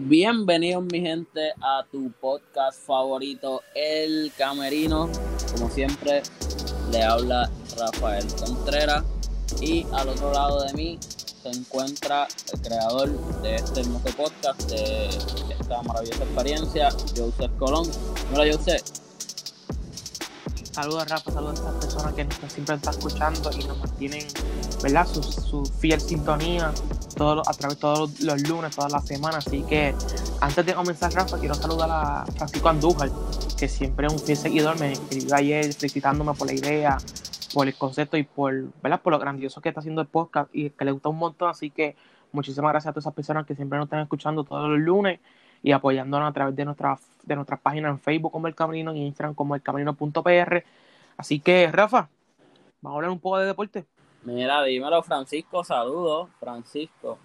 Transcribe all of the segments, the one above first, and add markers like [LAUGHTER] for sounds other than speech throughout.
Bienvenidos mi gente a tu podcast favorito, El Camerino. Como siempre, le habla Rafael Contreras y al otro lado de mí se encuentra el creador de este hermoso podcast, de esta maravillosa experiencia, Joseph Colón. Hola Joseph. Saludos Rafa, saludos a estas personas que siempre están escuchando y nos mantienen, ¿verdad? Su, su fiel sintonía a través de todos los lunes, todas las semanas. Así que antes de comenzar, Rafa, quiero saludar a Francisco Andújar, que siempre es un fiel seguidor. Me escribió ayer felicitándome por la idea, por el concepto y por, ¿verdad? por lo grandioso que está haciendo el podcast y que le gusta un montón. Así que muchísimas gracias a todas esas personas que siempre nos están escuchando todos los lunes y apoyándonos a través de nuestras de nuestras páginas en Facebook como El Camerino y Instagram como El Camerino.pr. Así que, Rafa, vamos a hablar un poco de deporte. Mira, dímelo, Francisco, saludos, Francisco.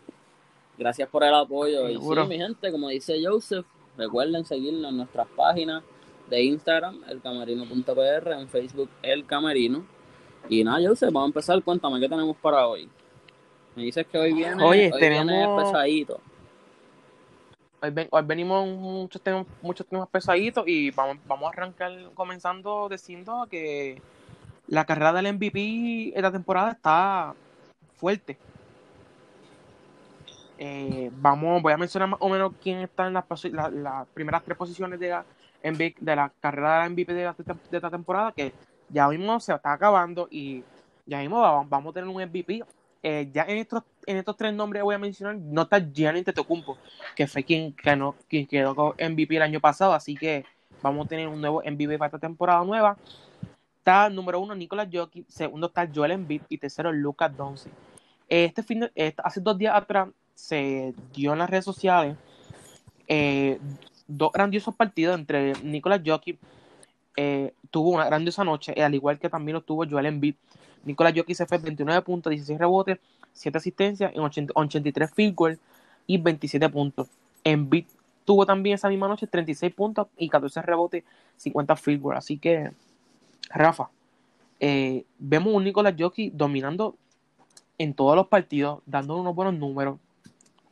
Gracias por el apoyo. Y sí, mi gente, como dice Joseph, recuerden seguirnos en nuestras páginas de Instagram, elcamerino.pr, en Facebook, El Camerino. Y nada, Joseph, vamos a empezar. Cuéntame, ¿qué tenemos para hoy? Me dices que hoy viene, hoy tenemos... pesadito. Hoy, hoy, venimos muchos temas, muchos temas pesaditos y vamos, vamos a arrancar comenzando diciendo que la carrera del MVP esta temporada está fuerte. Eh, vamos, voy a mencionar más o menos quién está en las, primeras tres posiciones de la, de la carrera del MVP de, esta temporada, que ya mismo se está acabando y ya mismo vamos, a tener un MVP. Eh, ya en estos, en estos tres nombres voy a mencionar, no está Gianni Tetocumpo, que fue quien, ganó, quien quedó con MVP el año pasado, así que vamos a tener un nuevo MVP para esta temporada nueva. Está número uno Nicolas Jokic, segundo está Joel Embiid y tercero Lucas Doncic. Este fin este, hace dos días atrás se dio en las redes sociales eh, dos grandiosos partidos entre Nicolas Jokic eh, tuvo una grandiosa noche, al igual que también lo tuvo Joel Embiid. Nicolas Jokic se fue 29 puntos, 16 rebotes, 7 asistencias en 83 field goals y 27 puntos. Embiid tuvo también esa misma noche 36 puntos y 14 rebotes, 50 field goals. Así que Rafa, eh, vemos un Nicolás Jokic dominando en todos los partidos, dando unos buenos números.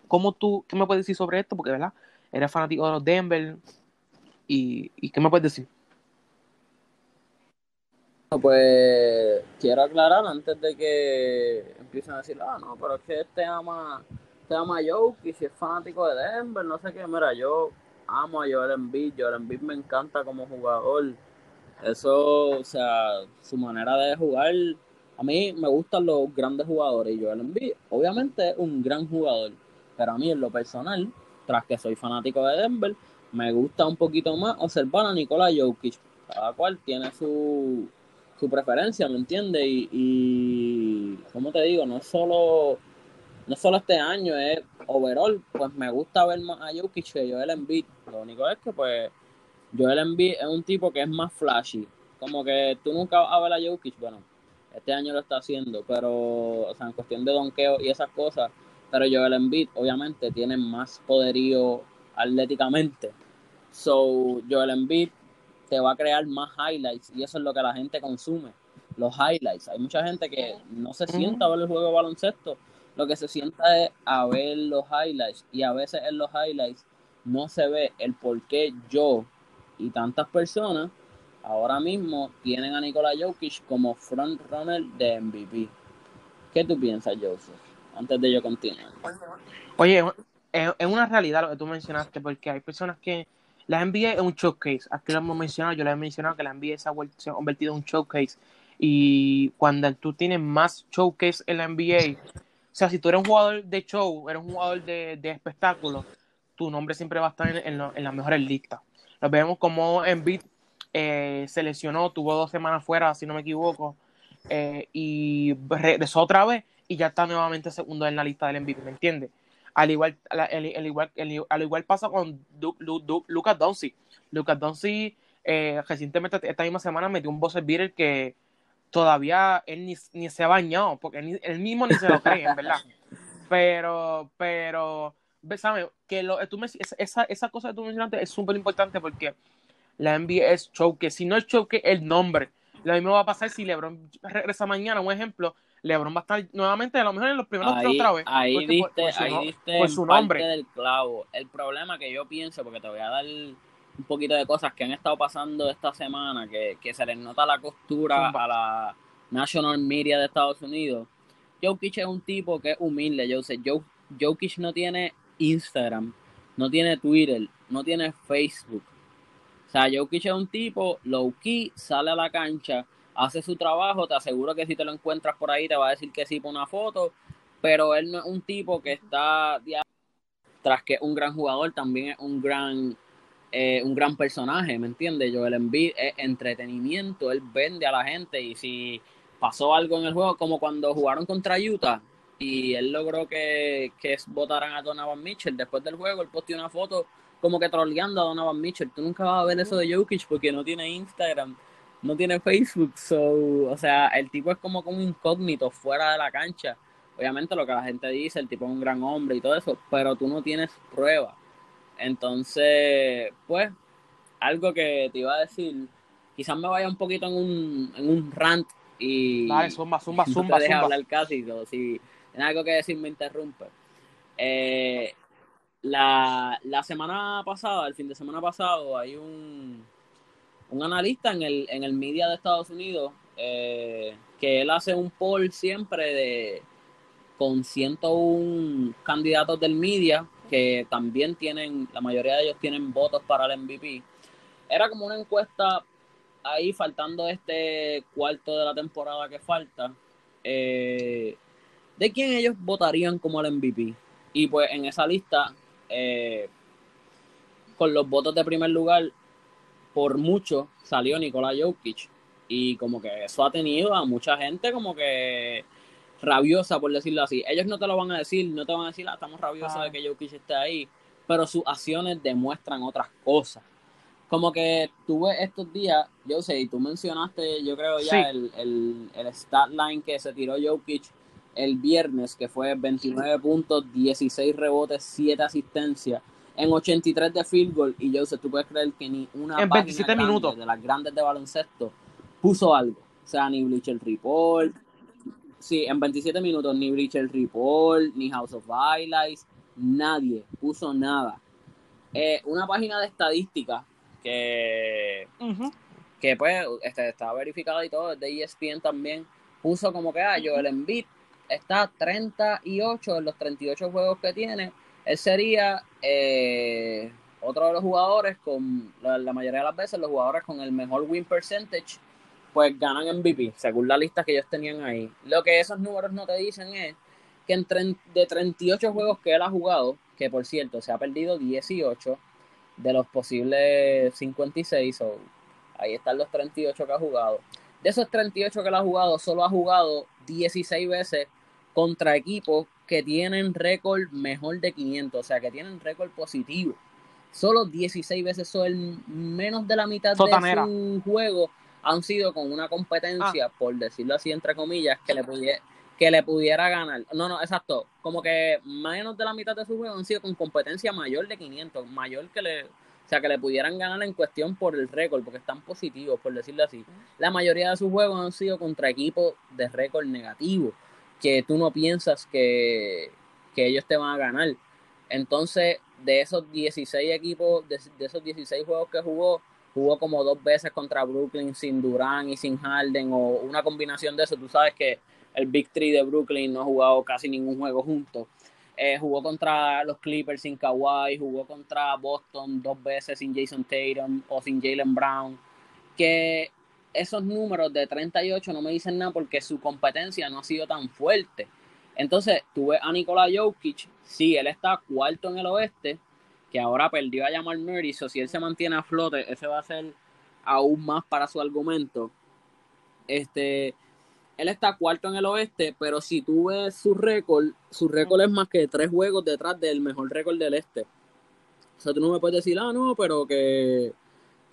¿Cómo tú, qué me puedes decir sobre esto? Porque, ¿verdad? Eres fanático de los Denver. ¿Y, y qué me puedes decir? Pues quiero aclarar antes de que empiecen a decir, ah, no, pero es que este ama, este ama Jokic, si es fanático de Denver, no sé qué. Mira, yo amo a Joel Embiid. Joel Embiid me encanta como jugador eso, o sea, su manera de jugar. A mí me gustan los grandes jugadores y Joel Embiid, obviamente, es un gran jugador. Pero a mí, en lo personal, tras que soy fanático de Denver, me gusta un poquito más observar a Nikola Jokic. Cada cual tiene su, su preferencia, ¿me entiendes? Y, y, como te digo, no solo no solo este año, es overall, pues me gusta ver más a Jokic que Joel Embiid. Lo único es que, pues, Joel Embiid es un tipo que es más flashy. Como que tú nunca vas a ver a Jokic, bueno, este año lo está haciendo, pero, o sea, en cuestión de donqueo y esas cosas, pero Joel Embiid obviamente tiene más poderío atléticamente. So, Joel Embiid te va a crear más highlights y eso es lo que la gente consume, los highlights. Hay mucha gente que no se sienta a ver el juego de baloncesto, lo que se sienta es a ver los highlights y a veces en los highlights no se ve el por qué yo y tantas personas ahora mismo tienen a Nikola Jokic como frontrunner de MVP. ¿Qué tú piensas, Joseph? Antes de yo continuar. Oye, es una realidad lo que tú mencionaste, porque hay personas que la NBA es un showcase. Aquí lo hemos mencionado, yo le he mencionado que la NBA se ha, convertido en un showcase. Y cuando tú tienes más showcase en la NBA, o sea, si tú eres un jugador de show, eres un jugador de, espectáculo, tu nombre siempre va a estar en, en, en las mejores listas. Nos vemos como Embiid eh, se lesionó, tuvo dos semanas fuera, si no me equivoco, eh, y regresó otra vez y ya está nuevamente segundo en la lista del MVP, ¿me entiendes? Al igual, al, igual, al igual pasa con Lucas Doncic. Lucas Doncic eh, recientemente esta misma semana metió un buzzer beater que todavía él ni, se ha bañado, porque él, mismo ni se lo cree, en verdad. [LAUGHS] Pero, pero ¿sabes? Que lo, tú me, esa, esa cosa que tú mencionaste es súper importante porque la NBA es choke. Si no es choke, el nombre. Lo mismo va a pasar si LeBron regresa mañana. Un ejemplo, LeBron va a estar nuevamente a lo mejor en los primeros ahí, otra vez. Ahí diste, por, su, ahí diste por su en parte nombre. del clavo. El problema que yo pienso, porque te voy a dar un poquito de cosas que han estado pasando esta semana, que, que se les nota la costura Zumba. a la national media de Estados Unidos. Jokic es un tipo que es humilde, yo sé. Jo- Jokic no tiene Instagram, no tiene Twitter, no tiene Facebook. O sea, Jokic es un tipo low key, sale a la cancha, hace su trabajo, te aseguro que si te lo encuentras por ahí te va a decir que sí por una foto, pero él no es un tipo que está tras que un gran jugador, también es un gran eh, un gran personaje, ¿me entiendes? Joel Embiid es entretenimiento, él vende a la gente y si pasó algo en el juego, como cuando jugaron contra Utah y él logró que, que votaran a Donovan Mitchell después del juego, él posteó una foto como que troleando a Donovan Mitchell. Tú nunca vas a ver eso de Jokic porque no tiene Instagram, no tiene Facebook, so, o sea, el tipo es como un incógnito fuera de la cancha. Obviamente lo que la gente dice, el tipo es un gran hombre y todo eso, pero tú no tienes pruebas. Entonces, pues, algo que te iba a decir, quizás me vaya un poquito en un, en un rant y Dale, zumba, zumba, no zumba, te deja hablar casi, o si tienes algo que decir me interrumpe. Eh, la, la semana pasada, el fin de semana pasado, hay un, un analista en el, en el media de Estados Unidos eh, que él hace un poll siempre de con 101 candidatos del media que también tienen, la mayoría de ellos tienen votos para el MVP. Era como una encuesta ahí faltando este cuarto de la temporada que falta, eh, de quién ellos votarían como el MVP. Y pues en esa lista, eh, con los votos de primer lugar, por mucho salió Nikola Jokic. Y como que eso ha tenido a mucha gente como que rabiosa, por decirlo así. Ellos no te lo van a decir, no te van a decir, ah, estamos rabiosos Ah. de que Jokic esté ahí, pero sus acciones demuestran otras cosas. Como que tuve estos días, yo sé, y tú mencionaste, yo creo ya, Sí. el, el, el stat line que se tiró Jokic el viernes, que fue 29 puntos, 16 rebotes, 7 asistencias, en 83 de field goal, y yo sé, tú puedes creer que ni una En página 27 grande minutos. de las grandes de baloncesto puso algo. O sea, ni Bleacher Report, sí, en 27 minutos, ni Bleacher Report, ni House of Highlights, nadie puso nada. Eh, una página de estadística que, Ujú. que pues este, está verificada y todo, de ESPN también, puso como que, ah, Joel Embiid está 38 en los 38 juegos que tiene, él sería eh, otro de los jugadores con, la, mayoría de las veces, los jugadores con el mejor win percentage, pues ganan MVP, según la lista que ellos tenían ahí. Lo que esos números no te dicen es que en de 38 juegos que él ha jugado, que por cierto se ha perdido 18 de los posibles 56, o ahí están los 38 que ha jugado. De esos 38 que él ha jugado, solo ha jugado 16 veces contra equipos que tienen récord mejor de 500, o sea, que tienen récord positivo. Solo 16 veces, es menos de la mitad Sotanera. de su juego han sido con una competencia, Ah. por decirlo así, entre comillas, que le, pudiera, que le pudiera ganar. No, no, exacto. Como que menos de la mitad de su juego han sido con competencia mayor de 500, mayor que le... O sea, que le pudieran ganar en cuestión por el récord, porque están positivos, por decirlo así. La mayoría de sus juegos han sido contra equipos de récord negativo, que tú no piensas que, que ellos te van a ganar. Entonces, de esos 16 equipos, de, esos 16 juegos que jugó, jugó como dos veces contra Brooklyn sin Durán y sin Harden, o una combinación de eso. Tú sabes que el Big Three de Brooklyn no ha jugado casi ningún juego juntos. Eh, jugó contra los Clippers sin Kawhi, jugó contra Boston dos veces sin Jason Tatum o sin Jalen Brown. Que esos números de 38 no me dicen nada porque su competencia no ha sido tan fuerte. Entonces, tú ves a Nikola Jokic, sí, él está cuarto en el oeste, que ahora perdió a Jamal Murray, si él se mantiene a flote, ese va a ser aún más para su argumento. Este, él está cuarto en el oeste, pero si tú ves su récord, su récord es más que tres juegos detrás del mejor récord del este. O sea, tú no me puedes decir, ah, no, pero que,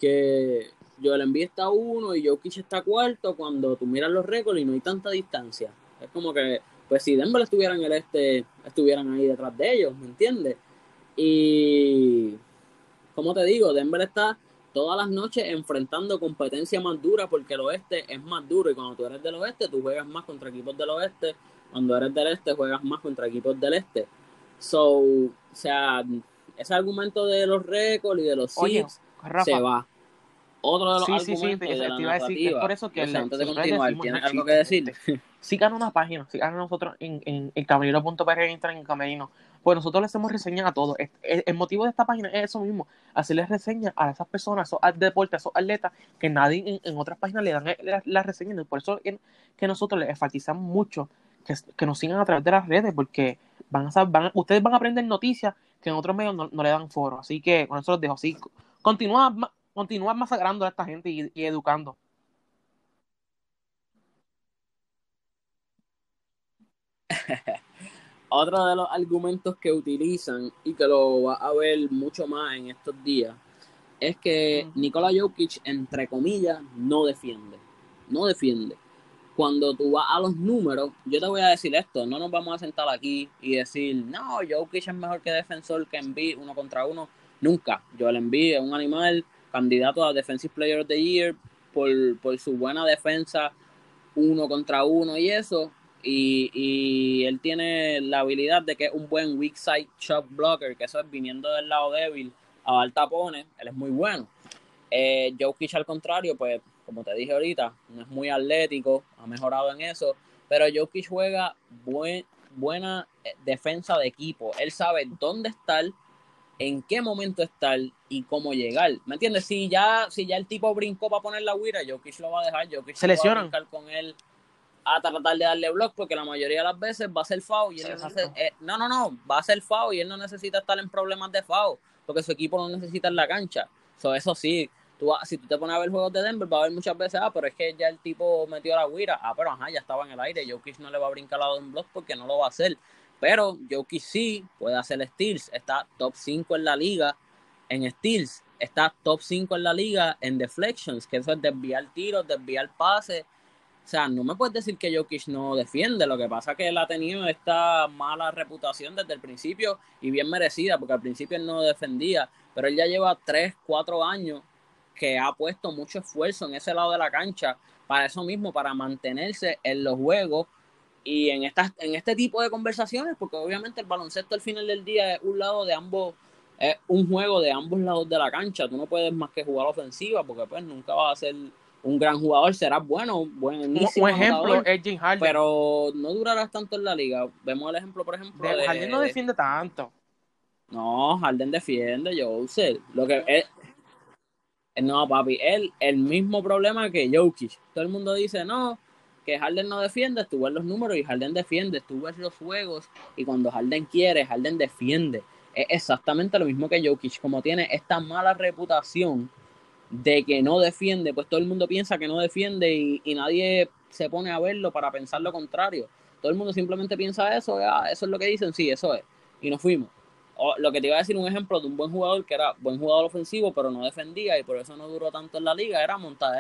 que Joel Embiid está uno y Jokic está cuarto cuando tú miras los récords y no hay tanta distancia. Es como que, pues si Denver estuviera en el este, estuvieran ahí detrás de ellos, ¿me entiendes? Y, como te digo, Denver está todas las noches enfrentando competencia más dura porque el oeste es más duro y cuando tú eres del oeste tú juegas más contra equipos del oeste, cuando eres del este juegas más contra equipos del este. So, o sea, ese argumento de los récords y de los seeds se va. Otro de los sí, argumentos sí, sí, de la te iba a decir, es por eso que antes de continuar, ¿tienes algo que decir? Sigan una página, sigan nosotros en, en, en camerino.pr entran en camerino. Pues nosotros le hacemos reseñas a todos. El, motivo de esta página es eso mismo, hacerles reseñas a esas personas, a esos deportes, a esos atletas que nadie en, otras páginas le dan las la reseñas. Por eso es que nosotros les enfatizamos mucho que, que, nos sigan a través de las redes, porque van a, van ustedes van a aprender noticias que en otros medios no, le dan foro. Así que con eso los dejo así. Continúa, continúa masacrando a esta gente y, y educando. [LAUGHS] Otro de los argumentos que utilizan y que lo va a ver mucho más en estos días es que Nikola Jokic, entre comillas, no defiende. No defiende. Cuando tú vas a los números, yo te voy a decir esto, no nos vamos a sentar aquí y decir, no, Jokic es mejor que defensor que Embiid uno contra uno. Nunca. Yo el Embiid es un animal candidato a Defensive Player of the Year por, por su buena defensa uno contra uno y eso, y, él tiene la habilidad de que es un buen weak side shot blocker, que eso es viniendo del lado débil a dar tapones, él es muy bueno. Eh, Jokic al contrario, pues como te dije ahorita, no es muy atlético, ha mejorado en eso, pero Jokic juega buen, buena eh, defensa de equipo, él sabe dónde estar, en qué momento estar y cómo llegar. ¿Me entiendes? Si ya, si ya el tipo brincó para poner la huira, Jokic lo va a dejar, Jokic se va a brincar con él a tratar de darle block porque la mayoría de las veces va a ser foul y él no, eh, no, no, no, va a ser foul y él no necesita estar en problemas de foul porque su equipo no necesita en la cancha. eso sí, tú, si tú te pones a ver juegos de Denver, va a haber muchas veces, ah, pero es que ya el tipo metió la guira, ah, pero ajá, ya estaba en el aire, Jokic no le va a brincar a un block porque no lo va a hacer. Pero Jokic sí puede hacer steals, está top 5 en la liga en steals, está top 5 en la liga en deflections, que eso es desviar tiros, desviar pases. O sea, no me puedes decir que Jokic no defiende. Lo que pasa es que él ha tenido esta mala reputación desde el principio y bien merecida, porque al principio él no defendía, pero él ya lleva 3, 4 años que ha puesto mucho esfuerzo en ese lado de la cancha para eso mismo, para mantenerse en los juegos y en, estas, en este tipo de conversaciones, porque obviamente el baloncesto al final del día es un lado de ambos, es un juego de ambos lados de la cancha. Tú no puedes más que jugar ofensiva, porque pues nunca vas a ser un gran jugador, será bueno, buenísimo. Un ejemplo es Jim Harden. Pero no durarás tanto en la liga. Vemos el ejemplo, por ejemplo. De, Harden no defiende tanto. No, Harden defiende, Jose. Lo que es. No, papi, él, el mismo problema que Jokic. Todo el mundo dice, no, que Harden no defiende, tú ves los números y Harden defiende, tú ves los juegos y cuando Harden quiere, Harden defiende. Es exactamente lo mismo que Jokic, como tiene esta mala reputación de que no defiende, pues todo el mundo piensa que no defiende y, nadie se pone a verlo para pensar lo contrario. Todo el mundo simplemente piensa eso, ah, eso es lo que dicen, sí, eso es. Y nos fuimos. Lo que te iba a decir, un ejemplo de un buen jugador que era buen jugador ofensivo, pero no defendía y por eso no duró tanto en la liga, era Monta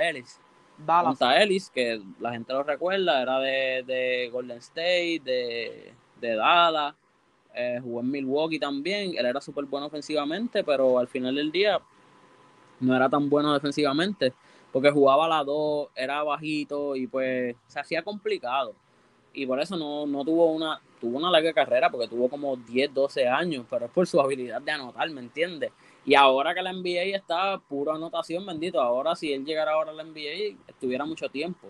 Monta Ellis, que la gente lo recuerda, era de, Golden State, de, de Dallas, eh, jugó en Milwaukee también, él era súper bueno ofensivamente, pero al final del día no era tan bueno defensivamente, porque jugaba a la dos, era bajito y pues se hacía complicado. Y por eso no, no tuvo una tuvo una larga carrera, porque tuvo como 10, 12 años, pero es por su habilidad de anotar, ¿me entiendes? Y ahora que la NBA está pura anotación, bendito, ahora si él llegara ahora a la NBA, estuviera mucho tiempo.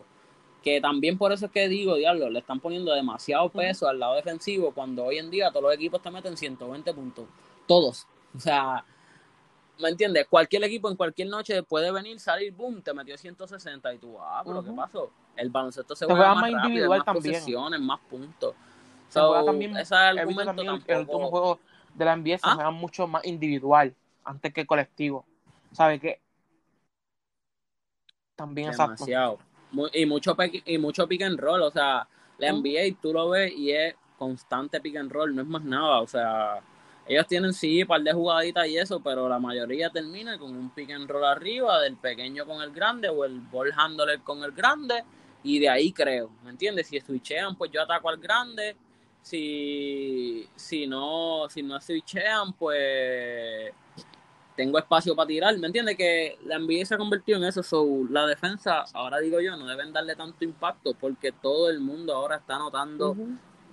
Que también por eso es que digo, diablo, le están poniendo demasiado peso al lado defensivo, cuando hoy en día todos los equipos te meten 120 puntos. Todos. O sea, ¿Me entiendes? Cualquier equipo en cualquier noche puede venir, salir, boom, te metió 160 y tú, ah, pero ¿qué pasó? El baloncesto se, juega, más, individual más posesiones, más puntos. Se juega también, ese argumento también el último juego de la NBA se ¿Ah? juega mucho más individual antes que colectivo. ¿Sabe qué? También Demasiado. y mucho y mucho pick and roll, o sea, la NBA tú lo ves y es constante pick and roll, no es más nada, o sea, ellos tienen sí un par de jugaditas y eso, pero la mayoría termina con un pick and roll arriba, del pequeño con el grande o el ball handler con el grande, y de ahí creo, ¿me entiendes? Si switchean, pues yo ataco al grande, si, si no, si no switchean, pues tengo espacio para tirar, ¿me entiendes? Que la NBA se ha convertido en eso, so, la defensa, ahora digo yo, no deben darle tanto impacto porque todo el mundo ahora está notando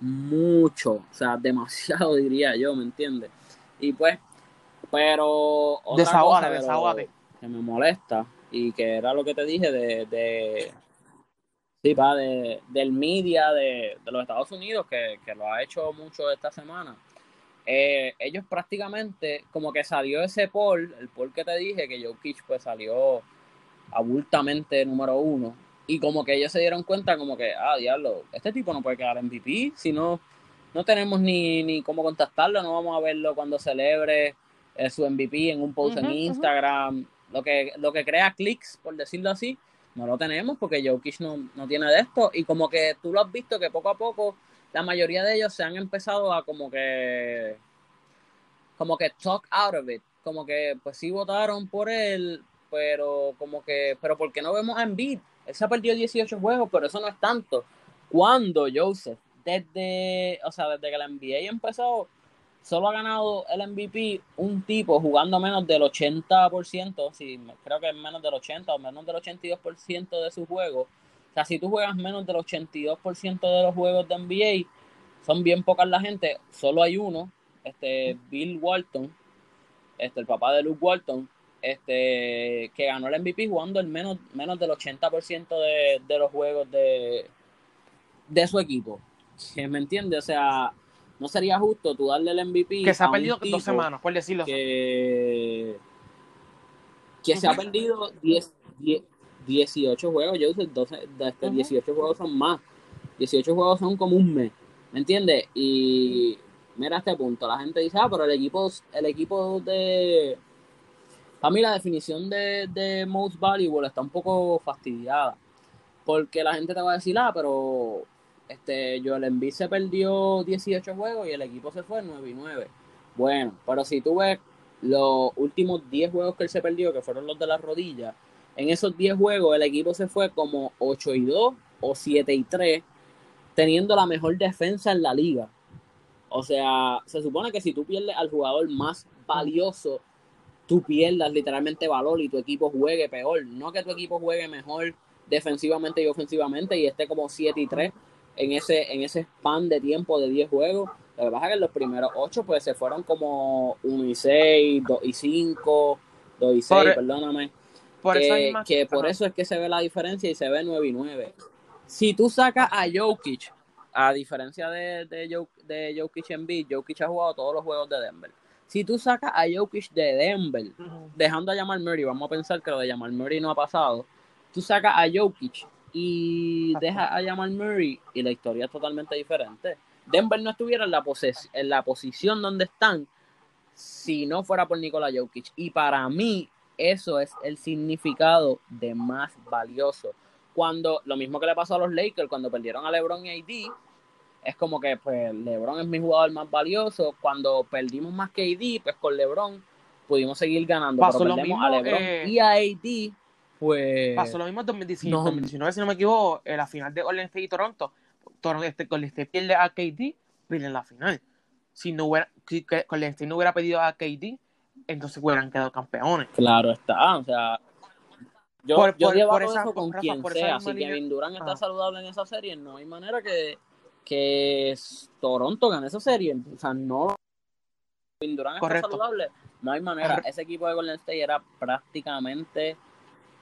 mucho, o sea, [LAUGHS] demasiado diría yo, ¿me entiendes? Y pues, pero otra cosa que me molesta y que era lo que te dije de, de sí, pa, de, del media de, de, los Estados Unidos que, que, lo ha hecho mucho esta semana. Eh, ellos prácticamente, como que salió ese poll, el poll que te dije, que Jokic pues salió abultamente número uno, y como que ellos se dieron cuenta como que, ah, diablo, este tipo no puede quedar MVP, si no, no tenemos ni, ni cómo contactarlo, no vamos a verlo cuando celebre eh, su MVP en un post en Instagram, lo que, lo que crea clics, por decirlo así, no lo tenemos porque Jokic no, no tiene de esto. Y como que tú lo has visto que poco a poco la mayoría de ellos se han empezado a como que como que talk out of it. Como que pues sí votaron por él, pero como que, pero ¿por qué no vemos a Embiid? Él se ha perdido 18 juegos, pero eso no es tanto. Cuando Joseph, desde, o sea, desde que la NBA empezó, solo ha ganado el MVP un tipo jugando menos del 80%, sí, creo que menos del 80 o menos del 82% de sus juegos. O sea, si tú juegas menos del 82% de los juegos de NBA, son bien pocas la gente, solo hay uno, este Bill Walton, este el papá de Luke Walton, este que ganó el MVP jugando el menos, menos del 80% de, de los juegos de, de su equipo. ¿Me entiendes? O sea, no sería justo tú darle el MVP. Que se ha perdido dos semanas, por decirlo que, que se ha perdido 10, 18 juegos. Yo 12, de estos 18 juegos son más. 18 juegos son como un mes. ¿Me entiendes? Y mira este punto. La gente dice, ah, pero el equipo, el equipo de. Para mí, la definición de, de Most Valuable está un poco fastidiada. Porque la gente te va a decir, ah, pero este, Joel Embiid se perdió 18 juegos y el equipo se fue 9 y 9. Bueno, pero si tú ves los últimos 10 juegos que él se perdió, que fueron los de la rodilla, en esos 10 juegos el equipo se fue como 8 y 2 o 7 y 3, teniendo la mejor defensa en la liga. O sea, se supone que si tú pierdes al jugador más valioso, tú pierdas literalmente valor y tu equipo juegue peor. No que tu equipo juegue mejor defensivamente y ofensivamente y esté como 7 y 3, en ese, en ese span de tiempo de 10 juegos. Lo que pasa es que en los primeros 8 pues se fueron como 1 y 6, 2 y 5, 2 y 6, e- perdóname. Por que, eso que por eso es que se ve la diferencia y se ve 9 y 9. Si tú sacas a Jokic, a diferencia de, de, de Jokic en beat, Jokic ha jugado todos los juegos de Denver. Si tú sacas a Jokic de Denver, dejando a Jamal Murray, vamos a pensar que lo de Jamal Murray no ha pasado, tú sacas a Jokic y deja a Jamal Murray y la historia es totalmente diferente. Denver no estuviera en la, en la posición donde están si no fuera por Nikola Jokic. Y para mí eso es el significado de más valioso. Cuando lo mismo que le pasó a los Lakers cuando perdieron a LeBron y AD, es como que pues LeBron es mi jugador más valioso. Cuando perdimos más que AD, pues con LeBron pudimos seguir ganando. pero perdemos a LeBron eh, y a AD pues. Pasó lo mismo en 2019, 2019 si no me equivoco, en la final de Golden State y Toronto. Toronto este, Golden State pierde a KD, pierde en la final. Si no hubiera, si Golden State no hubiera pedido a KD, entonces hubieran quedado campeones. Claro está, o sea. Yo, por, yo por, por esa, eso con quien sea. Si Kevin Durant está saludable en esa serie, no hay manera que, que Toronto gane esa serie. O sea, no. Kevin Durant está saludable, no hay manera. Ese equipo de Golden State era prácticamente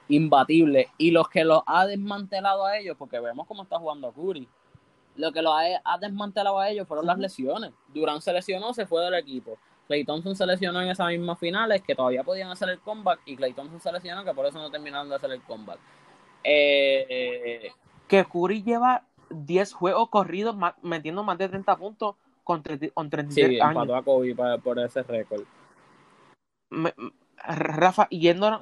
imbatible. Y los que los ha desmantelado a ellos, porque vemos cómo está jugando Curry, lo que los ha, desmantelado a ellos fueron las lesiones. Durant se lesionó, se fue del equipo. Clay Thompson se lesionó en esas mismas finales que todavía podían hacer el comeback y Clay Thompson se lesionó que por eso no terminaron de hacer el comeback. Eh, que Curry lleva 10 juegos corridos metiendo más de 30 puntos con, 30, con 36 sí, empató a Kobe por ese récord. Rafa, yendo,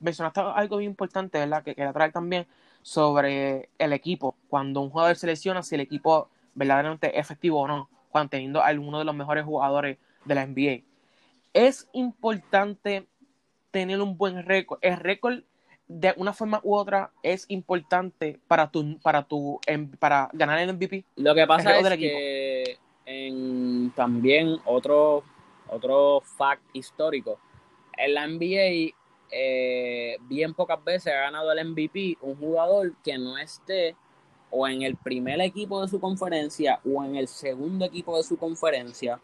mencionaste algo bien importante, ¿verdad? Que quería traer también sobre el equipo. Cuando un jugador se lesiona, si el equipo verdaderamente es efectivo o no, cuando teniendo a alguno de los mejores jugadores de la NBA. Es importante tener un buen récord. El récord de una forma u otra es importante para tu para tu para ganar el MVP. Lo que pasa es que en también otro otro fact histórico en la NBA eh, bien pocas veces ha ganado el MVP un jugador que no esté o en el primer equipo de su conferencia o en el segundo equipo de su conferencia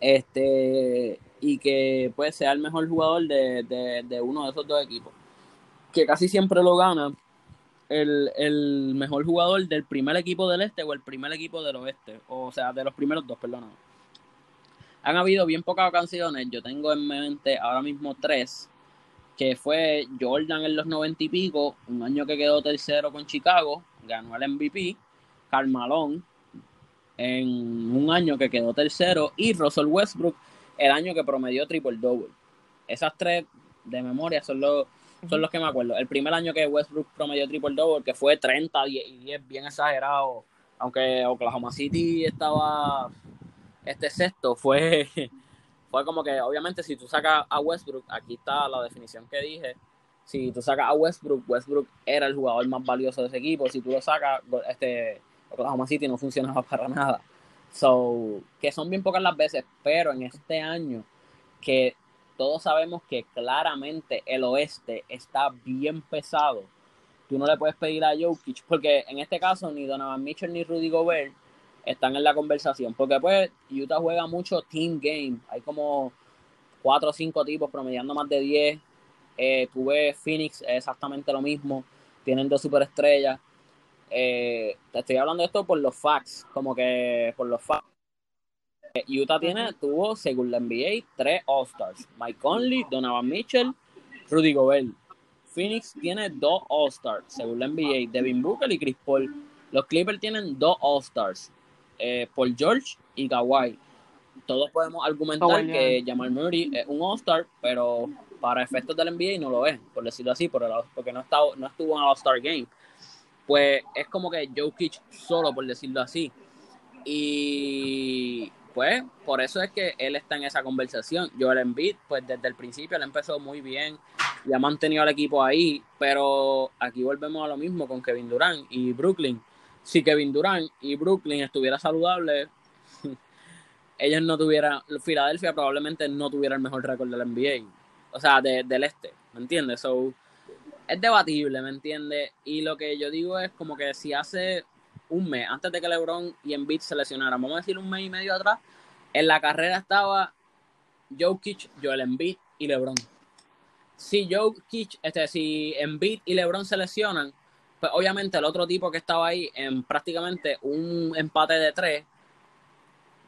este y que pues sea el mejor jugador de, de, uno de esos dos equipos. Que casi siempre lo gana el, el, mejor jugador del primer equipo del este o el primer equipo del oeste. O sea de los primeros dos perdón. Han habido bien pocas ocasiones. Yo tengo en mente ahora mismo tres que fue Jordan en los noventa y pico, un año que quedó tercero con Chicago, ganó el MVP, Carmalón en un año que quedó tercero y Russell Westbrook el año que promedió triple double. Esas tres de memoria son los, son los que me acuerdo. El primer año que Westbrook promedió triple double, que fue 30 y 10, bien exagerado, aunque Oklahoma City estaba este sexto, fue [LAUGHS] fue como que, obviamente, si tú sacas a Westbrook, aquí está la definición que dije. Si tú sacas a Westbrook, Westbrook era el jugador más valioso de ese equipo. Si tú lo sacas, este Oklahoma City no funcionaba [LAUGHS] para nada. So, que son bien pocas las veces, pero en este año que todos sabemos que claramente el oeste está bien pesado, tú no le puedes pedir a Jokic, porque en este caso ni Donovan Mitchell ni Rudy Gobert están en la conversación. Porque pues Utah juega mucho team game. Hay como cuatro o cinco tipos promediando más de 10. Eh, Phoenix, exactamente lo mismo. Tienen dos superestrellas. Eh, te estoy hablando de esto por los facts, como que por los facts. Utah tiene, tuvo, según la NBA, tres All-Stars. Mike Conley, Donovan Mitchell, Rudy Gobert. Phoenix tiene dos All-Stars, según la NBA, Devin Booker y Chris Paul. Los Clippers tienen dos All-Stars, eh, Paul George y Kawhi. Todos podemos argumentar que Jamal Murray es un All-Star, pero para efectos del NBA no lo es, por decirlo así, porque no, estado, no estuvo en All-Star Game. Pues es como que Jokic solo, por decirlo así. Y pues por eso es que él está en esa conversación. Joel Embiid, pues desde el principio él empezó muy bien y ha mantenido al equipo ahí, pero aquí volvemos a lo mismo con Kevin Durant y Brooklyn si Kevin Durant y Brooklyn estuviera saludable, [LAUGHS] ellos no tuvieran, Filadelfia probablemente no tuviera el mejor récord del NBA, o sea, del este, ¿me entiendes? So, es debatible, ¿me entiendes? Y lo que yo digo es como que si hace un mes, antes de que LeBron y Embiid se lesionaran, vamos a decir un mes y medio atrás, en la carrera estaba Jokic, Joel Embiid y LeBron. Si Jokic, este, si Embiid y LeBron se lesionan, pues obviamente el otro tipo que estaba ahí en prácticamente un empate de tres,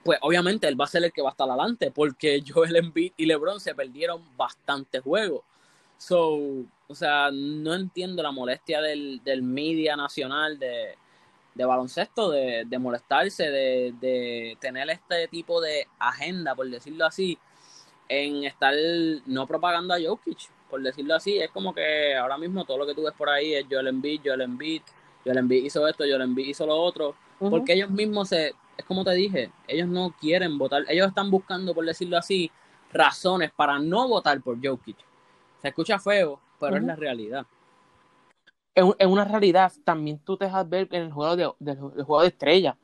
pues obviamente él va a ser el que va a estar adelante, porque [LAUGHS] Joel Embiid y LeBron se perdieron bastante juegos. So, o sea, no entiendo la molestia del, del media nacional de, baloncesto, de, molestarse, de, de, tener este tipo de agenda, por decirlo así, en estar no propagando a Jokic por decirlo así, es como que ahora mismo todo lo que tú ves por ahí es Joel Embiid, Joel Embiid, Joel Embiid hizo esto, Joel Embiid hizo lo otro, porque ellos mismos se, es como te dije, ellos no quieren votar, ellos están buscando, por decirlo así, razones para no votar por Jokic. Se escucha feo, pero es la realidad. En, una realidad, también tú te dejas ver en el juego de, juego de estrella,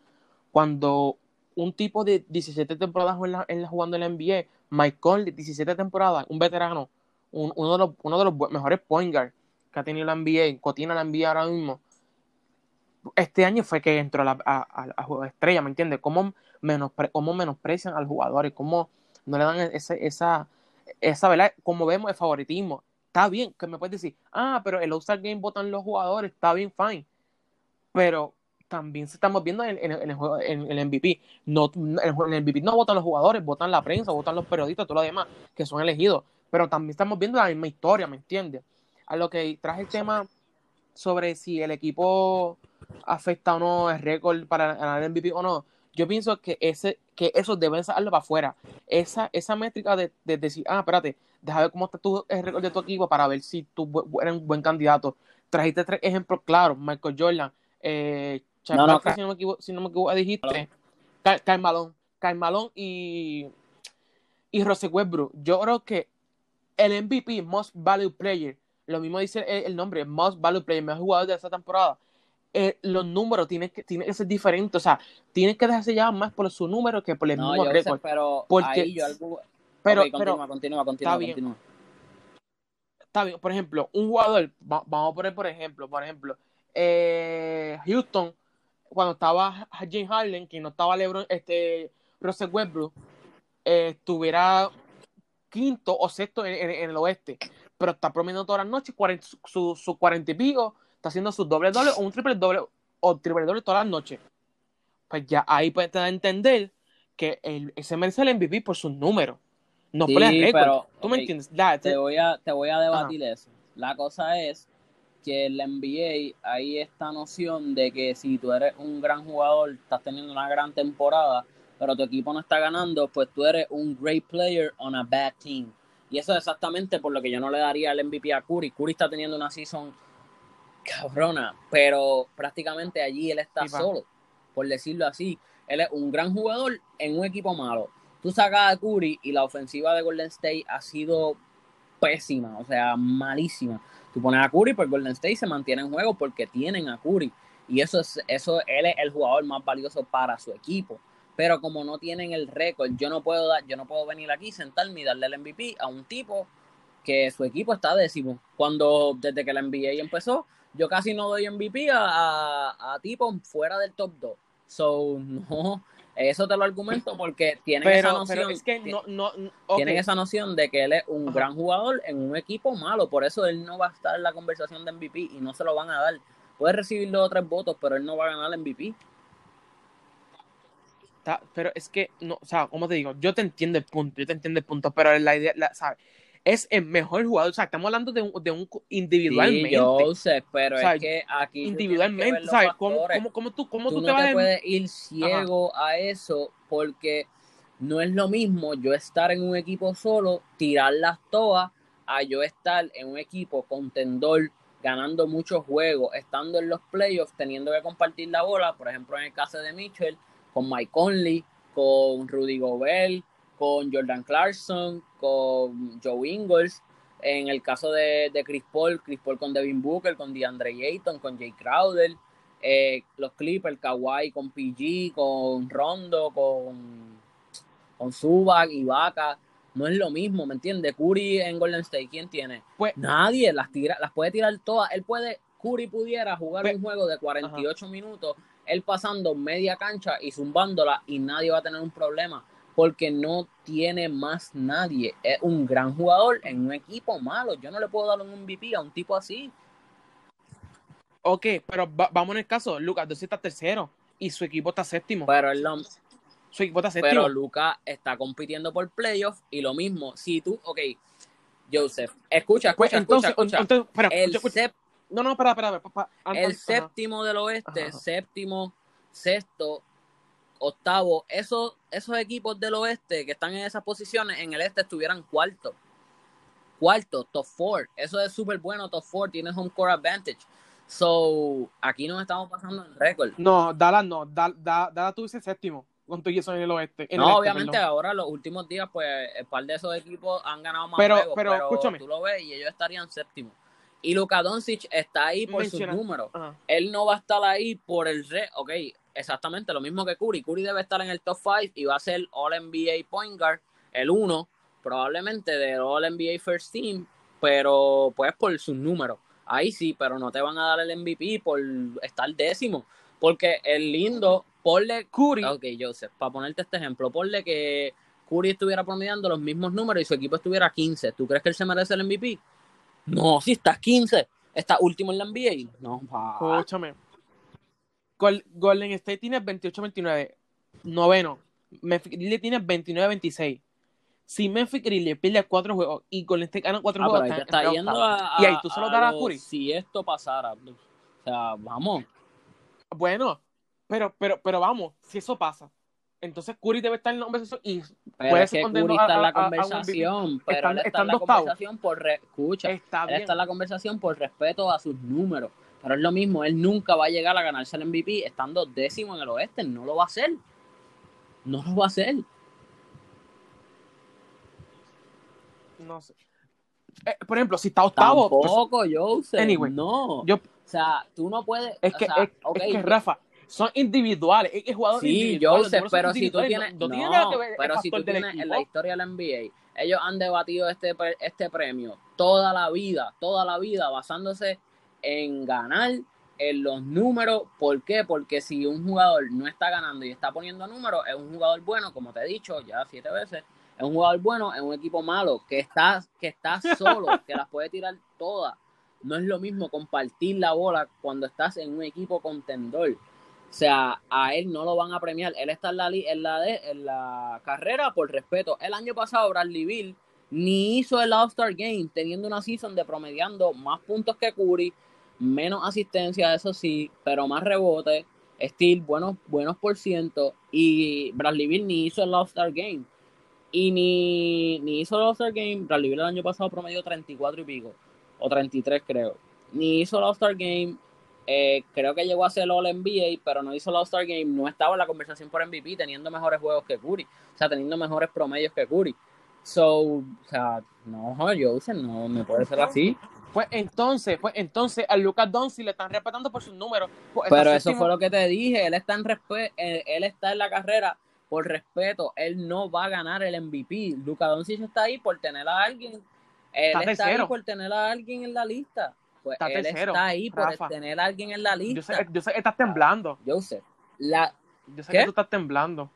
cuando un tipo de 17 temporadas en la, en la, jugando en la NBA, Mike Conley, 17 temporadas, un veterano, uno, de los, uno de los mejores point guards que ha tenido la NBA, Cotina la NBA ahora mismo, este año fue que entró a, la, a, Juego de Estrella, ¿me entiendes? ¿Cómo, cómo menosprecian al jugador y cómo no le dan ese, esa, esa, ¿verdad? Como vemos el favoritismo. Está bien, que me puedes decir, ah, pero el All-Star Game votan los jugadores, está bien, fine. Pero también estamos viendo en, el juego, en el MVP. No, en el MVP no votan los jugadores, votan la prensa, votan los periodistas, todo lo demás, que son elegidos pero también estamos viendo la misma historia, ¿me entiendes? A lo que traje el tema sobre si el equipo afecta o no el récord para ganar el MVP o no, yo pienso que ese que eso deben sacarlo para afuera. Esa, esa métrica de, decir, ah, espérate, déjame ver cómo está tu, el récord de tu equipo para ver si tú eres un buen candidato. Trajiste tres ejemplos claros, Michael Jordan, eh, si, no me equivoco, si no me equivoco, dijiste, Kyle Malone, Kyle Malone y, y Rose Westbrook. Yo creo que el MVP, Most Valued Player, lo mismo dice el, nombre, Most Valued Player, mejor jugador de esta temporada. Eh, los números tienen que, tienen que ser diferentes, o sea, tienen que dejarse llevar más por su número que por el mismo récord. pero porque... ahí yo algo, Pero, Ok, continúa, pero continúa, continúa, bien. continúa. está bien, por ejemplo, un jugador, va- vamos a poner por ejemplo, por ejemplo, eh, Houston, cuando estaba James Harden, que no estaba LeBron, este, Russell Westbrook, eh, estuviera quinto o sexto en, en- en el oeste, pero está promediando todas las noches 40, su, su 40 y pico, está haciendo sus doble doble o un triple doble o triple doble todas las noches. Pues ya ahí a entender que el, ese merece el MVP por sus números, no Sí, pero, ¿Tú me entiendes? Te voy a, te voy a debatir eso. La cosa es que en la NBA hay esta noción de que si tú eres un gran jugador, estás teniendo una gran temporada, pero tu equipo no está ganando, pues tú eres un great player on a bad team. Y eso es exactamente por lo que yo no le daría el MVP a Curry. Curry está teniendo una season cabrona, pero prácticamente allí él está solo, por decirlo así. Él es un gran jugador en un equipo malo. Tú sacas a Curry y la ofensiva de Golden State ha sido pésima, o sea, malísima. Tú pones a Curry, pues Golden State se mantiene en juego porque tienen a Curry. Y eso es, eso, él es el jugador más valioso para su equipo. Pero como no tienen el récord, yo no puedo dar, yo no puedo venir aquí, sentarme y darle el MVP a un tipo que su equipo está décimo. Cuando desde que la NBA empezó, yo casi no doy MVP a, a, a tipos fuera del top 2. So, [LAUGHS] no, eso te lo argumento porque tienen esa pero, noción. pero es que no, no, no- ok. Tienen esa noción de que él es un Ajá. gran jugador en un equipo malo, por eso él no va a estar en la conversación de MVP y no se lo van a dar. Puede recibir dos o tres votos, pero él no va a ganar el MVP. Pero es que, no, o sea, como te digo, yo te entiendo el punto, yo te entiendo el punto, pero la idea, la, ¿sabes? Es el mejor jugador, o sea, estamos hablando de un, de un individualmente. Sí, yo sé, pero O sea, es que aquí individualmente, que ¿sabes? ¿Cómo, cómo, cómo tú, cómo tú tú no te vas te a... puedes ir ciego a eso porque no es lo mismo yo estar en un equipo solo, tirar las toas, a yo estar en un equipo contendor, ganando muchos juegos, estando en los playoffs, teniendo que compartir la bola, por ejemplo en el caso de Mitchell, con Mike Conley, con Rudy Gobert, con Jordan Clarkson, con Joe Ingles, en el caso de, de Chris Paul, Chris Paul con Devin Booker, con DeAndre Ayton, con Jay Crowder, eh, los Clippers, Kawhi con PG, con Rondo, con, con Zubac, Ibaka. No es lo mismo, ¿me entiendes? Curry en Golden State, ¿quién tiene? Pues- Nadie, las tira, las puede tirar todas. Él puede, Curry pudiera jugar Pues- un juego de 48 minutos, él pasando media cancha y zumbándola y nadie va a tener un problema porque no tiene más nadie. Es un gran jugador en un equipo malo. Yo no le puedo dar un MVP a un tipo así. Ok, pero va- vamos en el caso, Lucas Doncic está tercero y su equipo está séptimo. Pero él no, su equipo está séptimo. Pero Luca está compitiendo por playoff y lo mismo, si tú, ok, Joseph, escucha, Pues, escucha, entonces, escucha, escucha. entonces, el, escucha, no, no, espera, espera, espera, pa- pa- el séptimo del oeste, Ajá. séptimo, sexto, octavo, esos, esos equipos del oeste que están en esas posiciones, en el este estuvieran cuarto. Cuarto, top four. Eso es súper bueno, top four, tienes home court advantage. So, aquí nos estamos pasando en récord. No, Dallas no, Da- Da- Dallas tuviese séptimo con tu y eso en el oeste. en el No, este, obviamente perdón. ahora los últimos días, pues, el par de esos equipos han ganado más Pero- juegos, pero, pero, escúchame. tú lo ves y ellos estarían séptimos. Y Luka Doncic está ahí por Menciona- sus números. Ajá. Él no va a estar ahí por el re... Ok, exactamente lo mismo que Curry. Curry debe estar en el top 5 y va a ser All-NBA Point Guard, el 1, probablemente del All-NBA First Team, pero pues por sus números. Ahí sí, pero no te van a dar el MVP por estar décimo. Porque el lindo, ponle Curry, Ok, Joseph, para ponerte este ejemplo, ponle que Curry estuviera promediando los mismos números y su equipo estuviera 15. ¿Tú crees que él se merece el MVP? No, si estás 15, estás último en la NBA. No, pa. escúchame. Gol- Golden State tiene 28-29. Noveno. Memphis Grizzlies tiene 29-26. Si Memphis Grizzlies pierde cuatro juegos y Golden State gana cuatro Ah, juegos, está- yendo octavo. a, Y ahí tú solo darás a lo- Curry. Si esto pasara, o sea, vamos. Bueno, pero, pero, pero vamos, si eso pasa, entonces Curry debe estar en la conversación y Pero Puede es ser que Curry está en la conversación, pero él está en la conversación por... Escucha, está en la conversación por respeto a sus números. Pero es lo mismo, él nunca va a llegar a ganarse el MVP estando décimo en el oeste. No lo va a hacer. No lo va a hacer. No sé. Eh, por ejemplo, si está octavo, pues, Tampoco, Joseph. Anyway, no. yo, O sea, tú no puedes. es, que, o sea, es, que, Rafa, son individuales, es, jugador Sí, individual, los Joseph, pero si tú tienes. no, no tiene no, nada que ver el pero si tú tienes en la historia de la NBA, ellos han debatido este, este premio toda la vida, toda la vida, basándose en ganar en los números. ¿Por qué? Porque si un jugador no está ganando y está poniendo números, es un jugador bueno, como te he dicho ya siete veces, es un jugador bueno en un equipo malo, que está, que está solo, [LAUGHS] que las puede tirar todas. No es lo mismo compartir la bola cuando estás en un equipo contendor. O sea, a él no lo van a premiar. Él está en la, en la, de, en la carrera por respeto. El año pasado, Bradley Bill ni hizo el All-Star Game, teniendo una season de promediando más puntos que Curry, menos asistencia, eso sí, pero más rebote, Steel, buenos, buenos por ciento, y Bradley Bill ni hizo el All-Star Game. Y ni, ni hizo el All-Star Game, Bradley Bill el año pasado promedió 34 y pico, o 33 creo. Ni hizo el All-Star Game, eh, creo que llegó a ser el All-NBA, pero no hizo el All-Star Game, no estaba en la conversación por MVP, teniendo mejores juegos que Curry, o sea, teniendo mejores promedios que Curry. So, o sea, no, Joseph, no me puede ser así. Pues entonces, pues entonces a Lucas Doncic le están respetando por sus números. Pues Pero eso fue lo que te dije, él está en respeto, eh, él está en la carrera por respeto, él no va a ganar el MVP. Lucas Doncic está ahí por tener a alguien, él está, ahí por tener a alguien en la lista. Pues él está ahí por tener a alguien en la lista. Yo sé, que estás temblando. Joseph, la yo sé que tú estás temblando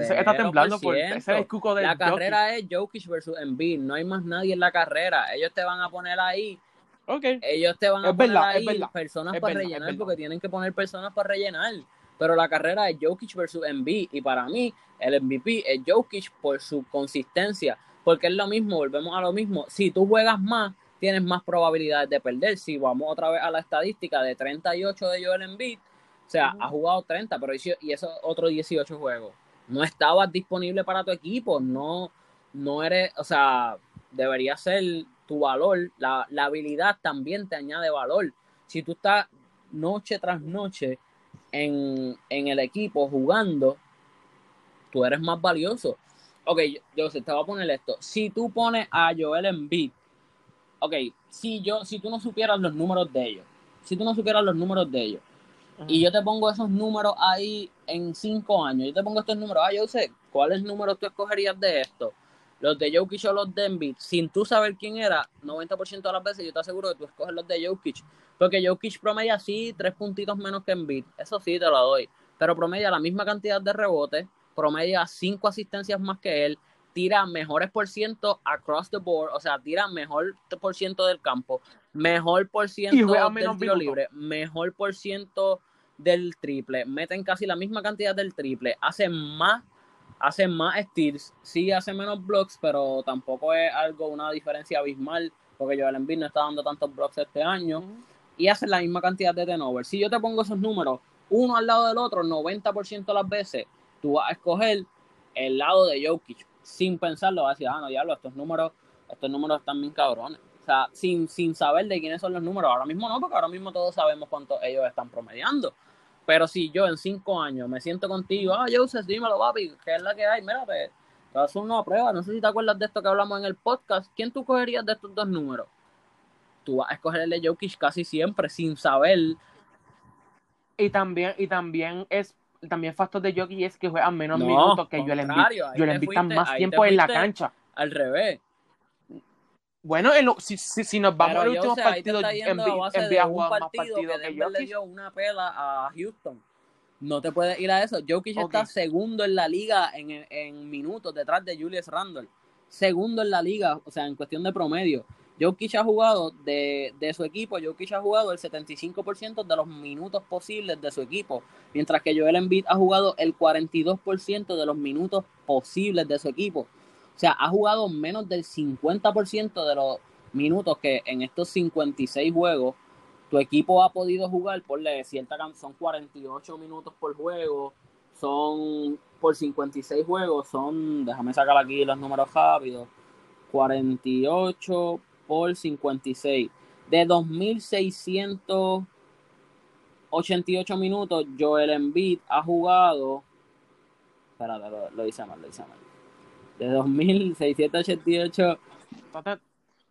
está temblando por ese el cuco de La carrera es Jokic versus Embiid. No hay más nadie en la carrera. Ellos te van a poner ahí. Okay. Ellos te van a poner ahí personas para rellenar porque tienen que poner personas para rellenar. Pero la carrera es Jokic versus Embiid. Y para mí, el MVP es Jokic por su consistencia. Porque es lo mismo, volvemos a lo mismo. Si tú juegas más, tienes más probabilidades de perder. Si vamos otra vez a la estadística de 38 de Joel Embiid, o sea, ha jugado 30, pero y eso otro 18 juegos no estabas disponible para tu equipo, no, no eres, o sea, debería ser tu valor, la, habilidad también te añade valor. Si tú estás noche tras noche en, el equipo jugando, tú eres más valioso. Ok, yo, te voy a poner esto. Si tú pones a Joel Embiid, ok, si yo, si tú no supieras los números de ellos, si tú no supieras los números de ellos, y yo te pongo esos números ahí en cinco años. Yo te pongo estos números. Ah, yo sé, ¿cuáles números tú escogerías de esto? Los de Jokic o los de Embiid. Sin tú saber quién era, 90% de las veces yo te aseguro que tú escoges los de Jokic. Porque Jokic promedia sí tres puntitos menos que Embiid. Eso sí te lo doy. Pero promedia la misma cantidad de rebotes. Promedia cinco asistencias más que él. Tira mejores por ciento across the board. O sea, tira mejor por ciento del campo. Mejor por ciento del tiro libre. Mejor por ciento del triple, meten casi la misma cantidad del triple, hacen más, hacen más steals, sí hacen menos blocks, pero tampoco es algo, una diferencia abismal, porque Joel Embiid no está dando tantos blocks este año, y hacen la misma cantidad de turnovers. Si yo te pongo esos números, uno al lado del otro, 90% de las veces, tú vas a escoger el lado de Jokic, sin pensarlo, vas a decir, ah, no, diablo, estos números, estos números están bien cabrones. O sea, sin, sin saber de quiénes son los números. Ahora mismo no, porque ahora mismo todos sabemos cuánto ellos están promediando. Pero si yo en cinco años me siento contigo, ah, Joseph, dímelo, papi, ¿qué es la que hay? Mira, te, te vas a hacer una prueba. No sé si te acuerdas de esto que hablamos en el podcast. ¿Quién tú cogerías de estos dos números? Tú vas a escoger el de Jokic casi siempre, sin saber. Y también, y también es también factor de Jokic es que juega menos minutos que Joel Embiid. Joel Embiid está más tiempo en la cancha. Al revés. Bueno, si, si, nos vamos al último partido, en ha jugado más partidos que, que le dio una pela a Houston. No te puedes ir a eso. Jokic está segundo en la liga en, en, minutos detrás de Julius Randle. Segundo en la liga, o sea, en cuestión de promedio. Jokic ha jugado de, de su equipo, Jokic ha jugado el 75% de los minutos posibles de su equipo, mientras que Joel Embiid ha jugado el 42% de los minutos posibles de su equipo. Sea, ha jugado menos del 50% de los minutos que en estos 56 juegos tu equipo ha podido jugar, por cierta son 48 minutos por juego, son por 56 juegos, son, déjame sacar aquí los números rápidos, 48 por 56. De 2.688 minutos, Joel Embiid ha jugado, espérate, lo, lo hice mal, lo hice mal de 2688.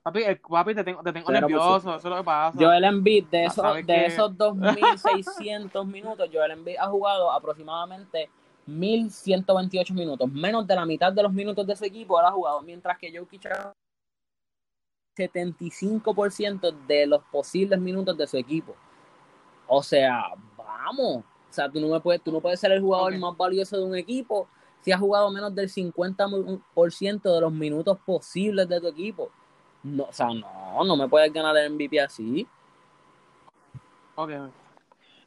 Papi, papi, te tengo, te tengo nervioso, eso es lo que pasa. Joel Embiid, de, esos, de esos [LAUGHS] 2600 minutos, Joel Embiid ha jugado aproximadamente 1128 minutos. Menos de la mitad de los minutos de su equipo él ha jugado, mientras que Jokic ha 75% de los posibles minutos de su equipo. O sea, vamos. O sea, tú no, me puedes, tú no puedes ser el jugador más valioso de un equipo si has jugado menos del 50% de los minutos posibles de tu equipo. No, o sea, no, no me puedes ganar el MVP así. Ok.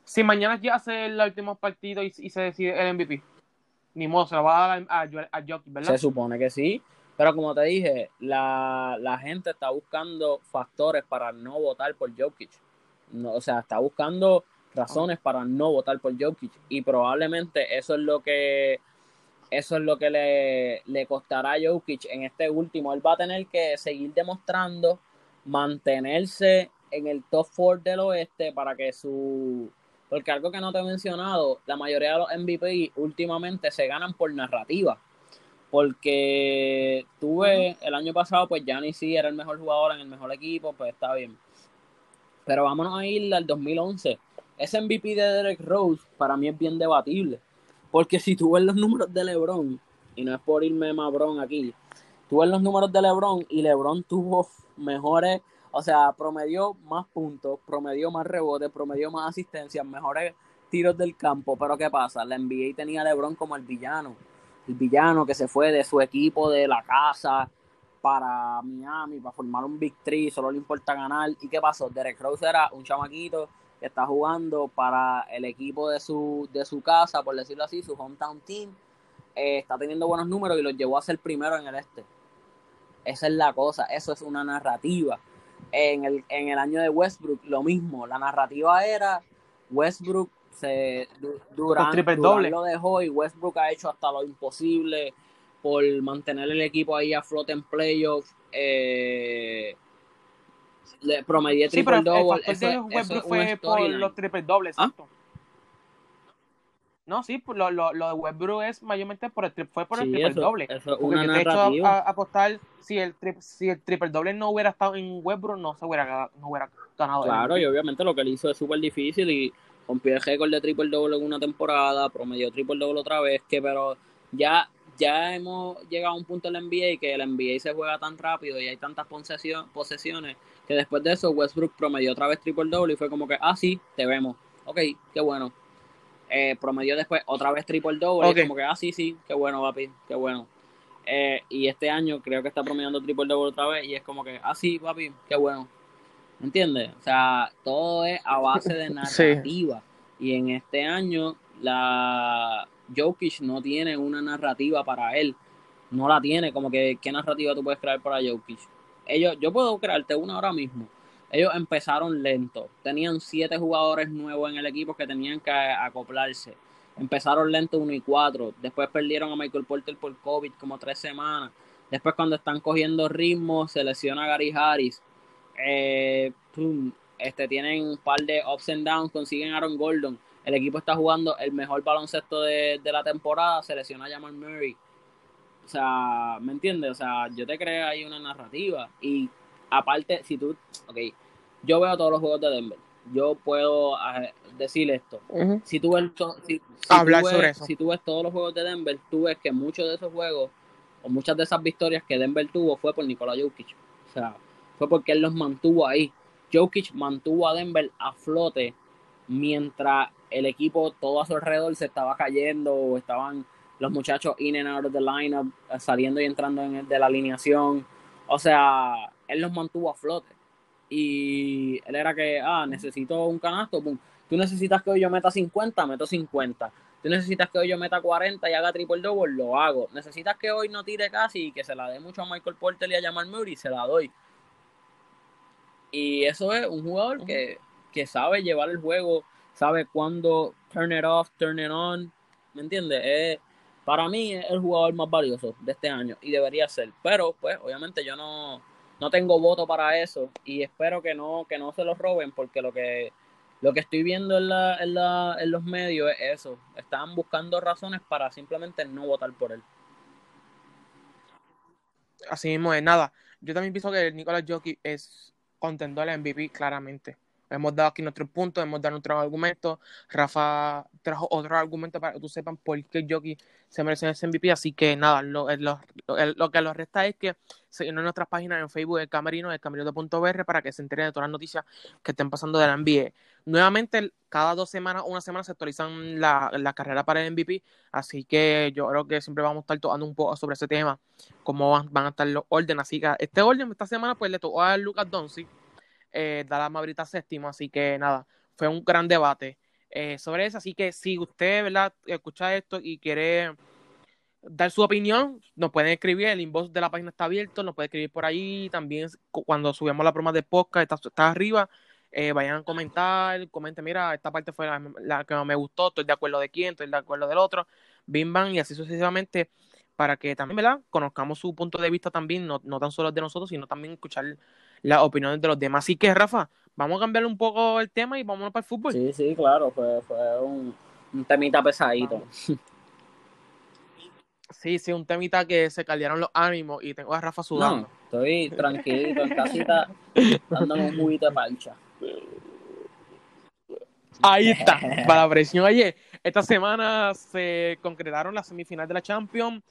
Si mañana ya hace el último partido y, y se decide el MVP, ni modo, se lo va a dar a, a, a Jokic, ¿verdad? Se supone que sí. Pero como te dije, la, la gente está buscando factores para no votar por Jokic. No, o sea, está buscando razones para no votar por Jokic. Y probablemente eso es lo que eso es lo que le, le costará a Jokic en este último. Él va a tener que seguir demostrando, mantenerse en el top 4 del oeste para que su... Porque algo que no te he mencionado, la mayoría de los MVP últimamente se ganan por narrativa. Porque tuve el año pasado, pues Giannis sí era el mejor jugador en el mejor equipo, pues está bien. Pero vámonos a ir al 2011. Ese MVP de Derek Rose para mí es bien debatible. Porque si tú ves los números de LeBron, y no es por irme Mabrón aquí, tú ves los números de LeBron y LeBron tuvo mejores, o sea, promedió más puntos, promedió más rebotes, promedió más asistencias, mejores tiros del campo. Pero ¿qué pasa? La NBA tenía a LeBron como el villano. El villano que se fue de su equipo de la casa para Miami, para formar un Big Three, solo le importa ganar. ¿Y qué pasó? Derek Rose era un chamaquito que está jugando para el equipo de su, de su casa, por decirlo así, su hometown team. Eh, está teniendo buenos números y los llevó a ser primero en el este. Esa es la cosa, eso es una narrativa. En el, en el año de Westbrook, lo mismo. La narrativa era Westbrook se Durán doble. lo dejó y Westbrook ha hecho hasta lo imposible por mantener el equipo ahí a flote en playoffs. Eh, le promedié Sí, pero triple el double. Eso, de eso es fue por los triple dobles, ¿Ah? exacto. No, sí, por lo, lo, lo de Westbrook es mayormente por el fue por el Sí, triple eso- doble. eso una hecho a, apostar si el, tri- si el triple doble no hubiera estado en Westbrook, no se hubiera, ganado- no hubiera ganado. el Claro, y obviamente lo que él hizo es súper difícil y rompió el récord de triple doble en una temporada, promedió triple doble otra vez, que pero ya, ya hemos llegado a un punto en la NBA que el NBA se juega tan rápido y hay tantas posesio- posesiones que después de eso Westbrook promedió otra vez triple doble y fue como que, ah, sí, te vemos. Ok, qué bueno. Eh, promedió después otra vez triple doble y como que, ah, sí, sí, qué bueno, papi, qué bueno. Eh, y este año creo que está promediando triple doble otra vez y es como que, ah, sí, papi, qué bueno. ¿Me entiendes? O sea, todo es a base de [LAUGHS] Sí. narrativa. Y en este año, la Jokic no tiene una narrativa para él. No la tiene. Como que, ¿qué narrativa tú puedes crear para Jokic? Ellos, yo puedo crearte una ahora mismo. Ellos empezaron lento. Tenían siete jugadores nuevos en el equipo que tenían que acoplarse. Empezaron lento 1 y 4. Después perdieron a Michael Porter por COVID como tres semanas. Después cuando están cogiendo ritmo, se lesiona Gary Harris. Eh, pum, este, tienen un par de ups and downs, consiguen a Aaron Gordon. El equipo está jugando el mejor baloncesto de, de la temporada, se lesiona a Jamal Murray. O sea, ¿me entiendes? O sea, yo te creo ahí una narrativa. Y aparte, si tú, ok, yo veo todos los juegos de Denver. Yo puedo eh, decir esto. Si tú ves, si, si Hablar tú ves- sobre eso. si tú ves todos los juegos de Denver, tú ves que muchos de esos juegos o muchas de esas victorias que Denver tuvo fue por Nikola Jokic. O sea, fue porque él los mantuvo ahí. Jokic mantuvo a Denver a flote mientras el equipo todo a su alrededor se estaba cayendo o estaban los muchachos in and out of the lineup, eh, saliendo y entrando en el- de la alineación. O sea, él los mantuvo a flote. Y él era que, ah, necesito un canasto, pum. Tú necesitas que hoy yo meta 50, meto 50. Tú necesitas que hoy yo meta 40 y haga triple double, lo hago. Necesitas que hoy no tire casi y que se la dé mucho a Michael Porter y a Jamal Murray, se la doy. Y eso es un jugador que, que sabe llevar el juego, sabe cuándo turn it off, turn it on. ¿Me entiendes? Es- para mí es el jugador más valioso de este año y debería ser. Pero, pues, obviamente yo no, no tengo voto para eso y espero que no, que no se lo roben porque lo que, lo que estoy viendo en, la, en, la, en los medios es eso. Están buscando razones para simplemente no votar por él. Así mismo es nada. Yo también pienso que Nicolas Jokic es contendor al MVP claramente. Hemos dado aquí nuestros puntos, hemos dado nuestros argumentos. Rafa trajo otros argumentos para que tú sepan por qué Jockey se merece ese MVP. Así que nada, lo, lo, lo que nos resta es que seguirnos en nuestras páginas en Facebook, el Camerino, el Camerino.br, para que se enteren de todas las noticias que estén pasando de la NBA. Nuevamente, cada dos semanas, una semana se actualizan la, la carrera para el MVP. Así que yo creo que siempre vamos a estar tocando un poco sobre ese tema, cómo van, van a estar los órdenes. Así que este orden, esta semana, pues le tocó a Lucas Doncic eh, da la Mavrita séptimo, así que nada, fue un gran debate eh, sobre eso, así que si usted, ¿verdad?, escucha esto y quiere dar su opinión, nos pueden escribir, el inbox de la página está abierto, nos puede escribir por ahí, también cuando subamos la broma de podcast, está, arriba, eh, vayan a comentar, comenten, mira, esta parte fue la, que me gustó, estoy de acuerdo de quién, estoy de acuerdo del otro, bim bam, y así sucesivamente, para que también, ¿verdad?, conozcamos su punto de vista también, no, no tan solo el de nosotros, sino también escuchar las opiniones de los demás. Así que, Rafa, vamos a cambiar un poco el tema y vámonos para el fútbol. Sí, sí, claro, fue, fue un, temita pesadito. Sí, sí, un temita que se caldearon los ánimos y tengo a Rafa sudando. estoy tranquilito en casita [LAUGHS] dándome un juguito de pancha. Ahí está, [LAUGHS] para la presión ayer. Esta semana se concretaron las semifinales de la Champions.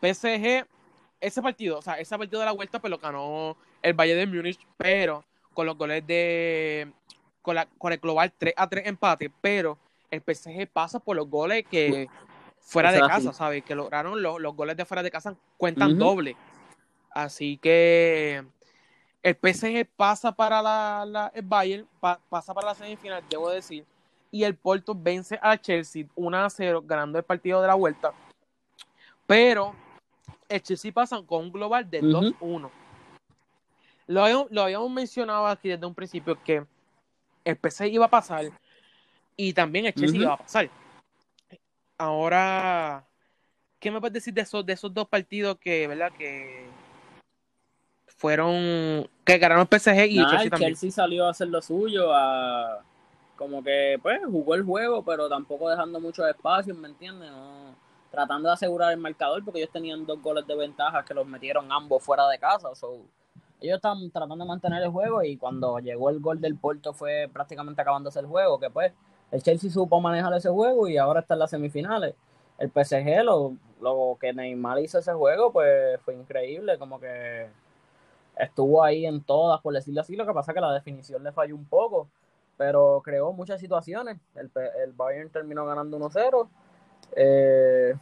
PSG ese partido, o sea, ese partido de la vuelta, pues lo ganó el Valle de Múnich, pero con los goles de. Con, la, con el global 3 a 3 empate, pero el PSG pasa por los goles que fuera de casa, ¿sabes? Que lograron los, los, goles de fuera de casa cuentan doble. Así que el PSG pasa para la, el Bayern, pasa para la semifinal, debo decir, y el Porto vence a Chelsea 1 a 0, ganando el partido de la vuelta. Pero el Chelsea pasan con un global de 2-1. Lo, habíamos, mencionado aquí desde un principio que el PC iba a pasar y también el Chelsea iba a pasar. Ahora, ¿qué me puedes decir de esos, de esos dos partidos que, verdad, que fueron, que ganaron el PSG y el Chelsea también? Chelsea salió a hacer lo suyo, a, como que, pues, jugó el juego, pero tampoco dejando mucho espacio, ¿me entiendes? No tratando de asegurar el marcador porque ellos tenían dos goles de ventaja que los metieron ambos fuera de casa. ellos estaban tratando de mantener el juego y cuando llegó el gol del Porto fue prácticamente acabándose el juego, que pues el Chelsea supo manejar ese juego y ahora está en las semifinales. El PSG, lo, lo que Neymar hizo ese juego, pues fue increíble, como que estuvo ahí en todas, por decirlo así, lo que pasa es que la definición le falló un poco, pero creó muchas situaciones. El, el Bayern terminó ganando 1-0 eh,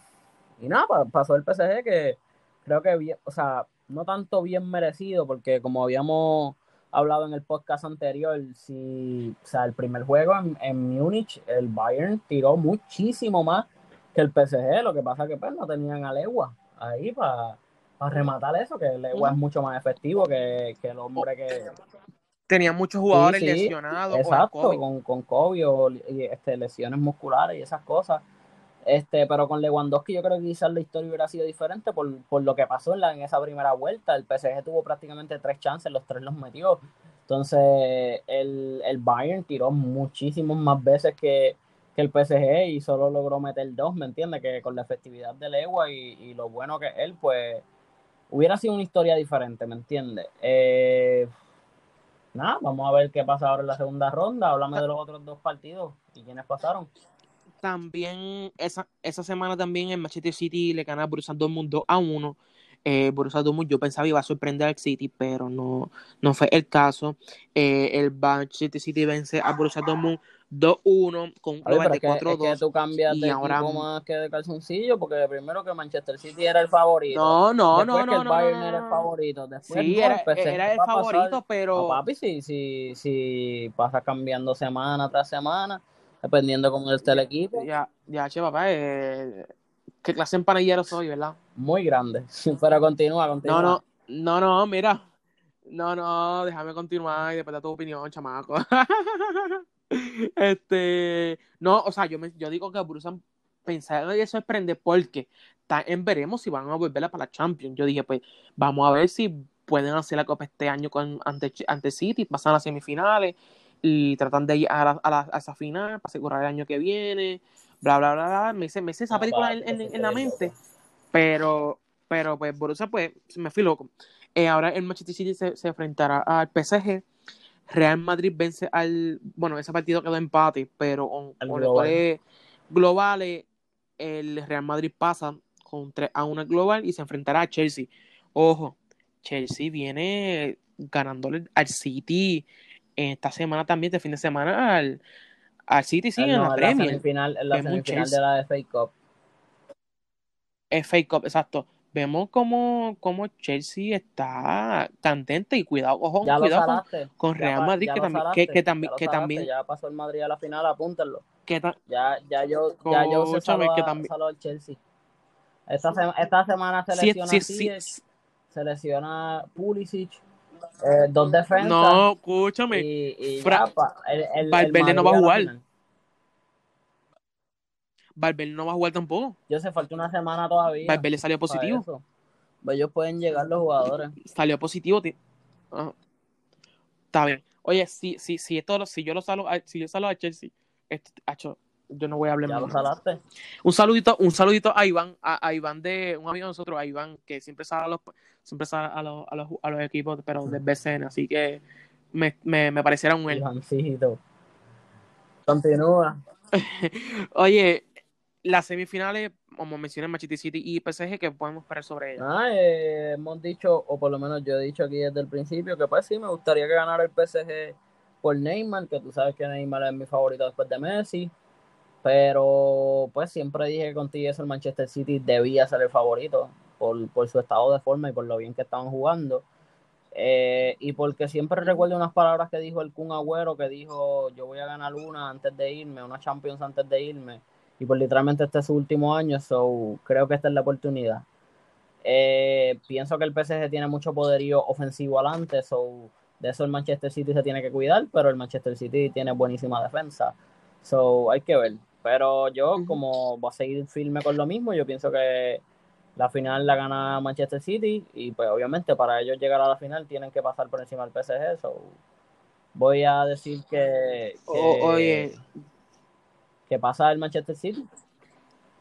y nada, pasó el PSG que creo que bien, o sea, no tanto bien merecido, porque como habíamos hablado en el podcast anterior, si, o sea, el primer juego en, en Múnich, el Bayern tiró muchísimo más que el PSG, lo que pasa que pues no tenían a Legua ahí para rematar eso, que Legua es mucho más efectivo que, el hombre que... Tenían muchos jugadores lesionados. Exacto, con, con COVID o este, lesiones musculares y esas cosas. Este, pero con Lewandowski yo creo que quizás la historia hubiera sido diferente por, lo que pasó en, la, en esa primera vuelta. El PSG tuvo prácticamente tres chances, los tres los metió. Entonces el, el Bayern tiró muchísimas más veces que, el PSG y solo logró meter dos, ¿me entiendes? Que con la efectividad de Legua y, lo bueno que él, pues hubiera sido una historia diferente, ¿me entiendes? Eh, nada, vamos a ver qué pasa ahora en la segunda ronda. Háblame de los otros dos partidos y quiénes pasaron también esa, esa semana también en Manchester City le gana a Borussia Dortmund 2 a 1. Eh, Borussia Dortmund yo pensaba iba a sorprender al City, pero no, no fue el caso. Eh, el Manchester City vence a Borussia Dortmund 2-1 con un global de 4-2. Es que tú cambias de ahora... más que de calzoncillo, porque primero que Manchester City era el favorito. No, no, no, no. Que el Bayern era el favorito. Después sí, era, era el favorito, pero. No, papi, si, si, si pasa cambiando semana tras semana dependiendo cómo esté el equipo. Ya, ya, che, papá, eh, qué clase de empanillero soy, ¿verdad? Muy grande, [LAUGHS] pero continúa, continúa. No, no, no, no, mira, no, no, déjame continuar y después de tu opinión, chamaco. [LAUGHS] este, no, o sea, yo, me, yo digo que Bruce pensaba que sorprende porque en veremos si van a volverla para la Champions. Yo dije, pues, vamos a ver si pueden hacer la Copa este año con ante, ante City, pasan a las semifinales y tratan de ir a, a, esa final para asegurar el año que viene, bla, bla, bla, bla. Me hice, me esa película en, la mente, pero, pero pues Borussia, pues, me fui loco. Eh, ahora el Manchester City se, se, enfrentará al PSG. Real Madrid vence al. Bueno, ese partido quedó empate, pero Al con global. globales, el Real Madrid pasa con 3 a 1 global y se enfrentará a Chelsea. Ojo, Chelsea viene ganándole al City esta semana también, este fin de semana, al, al City, sí, Eh, en no, la la Premier. semifinal, en la semifinal de la FA Cup. FA Cup, exacto. Vemos como, como Chelsea está candente y cuidado, ojo, Ya cuidado con, con Ya, Real pa- Madrid, ya que también, salaste. que, que también, Ya que salaste. también, Ya pasó el Madrid a la final, apúntenlo. que Ya, ya yo, ya yo se saló, que también- saló al Chelsea. Esta, sema- esta semana se sí, lesiona sí, Ziyech, sí, se lesiona Pulisic, eh, dos defensas. no, escúchame, y, y Fra- ya, pa, el, el, el Valverde no va a jugar. Valverde no va a jugar tampoco. Yo se falta una semana todavía. Valverde salió positivo. Pues Ellos pueden llegar los jugadores. Salió positivo. ti- ah, Está bien. Oye, si, si, si, esto, si yo lo salgo a, si yo salgo a Chelsea, esto- yo no voy a hablar Ya más. salaste. Un saludito, un saludito a Iván, a, a Iván de un amigo de nosotros, a Iván, que siempre sale a los, siempre sale a los, a los, a los equipos, pero del BCN, así que me, me, me pareciera un él. Ivancito. Continúa. [LAUGHS] Oye, las semifinales, como mencioné, Manchester City y PSG, que podemos esperar sobre ellas? Ah, eh, hemos dicho, o por lo menos yo he dicho aquí desde el principio, que pues sí, me gustaría que ganara el PSG por Neymar, que tú sabes que Neymar es mi favorito después de Messi. Pero pues siempre dije que contigo eso el Manchester City debía ser el favorito por, por su estado de forma y por lo bien que estaban jugando. Eh, y porque siempre recuerdo unas palabras que dijo el Kun Agüero, que dijo yo voy a ganar una antes de irme, una Champions antes de irme. Y pues literalmente este es su último año, so creo que esta es la oportunidad. Eh, pienso que el PSG tiene mucho poderío ofensivo adelante, so de eso el Manchester City se tiene que cuidar, pero el Manchester City tiene buenísima defensa. So hay que ver. Pero yo, como voy a seguir firme con lo mismo, yo pienso que la final la gana Manchester City y pues obviamente para ellos llegar a la final tienen que pasar por encima del PSG. So voy a decir que, que, O- oye, que pasa el Manchester City.